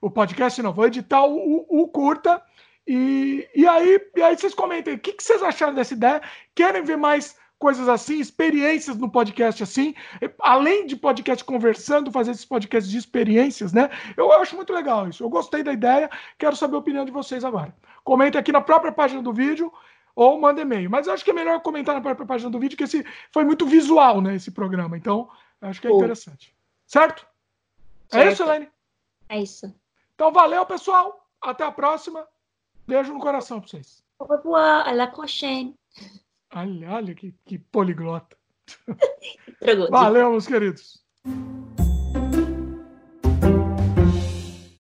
O podcast não, vou editar o, o, o curta. E, e, aí, e aí vocês comentem o que, que vocês acharam dessa ideia. Querem ver mais coisas assim, experiências no podcast assim, além de podcast conversando, fazer esses podcasts de experiências, né? Eu acho muito legal isso. Eu gostei da ideia, quero saber a opinião de vocês agora. Comentem aqui na própria página do vídeo ou manda e-mail. Mas eu acho que é melhor comentar na própria página do vídeo, que esse foi muito visual, né, esse programa. Então, acho que é interessante. Certo? É certo? É isso, Helene? É isso. Então, valeu, pessoal. Até a próxima. Beijo no coração para vocês. Au revoir, à la prochaine. Olha, olha que, que poliglota. [laughs] Valeu, meus queridos.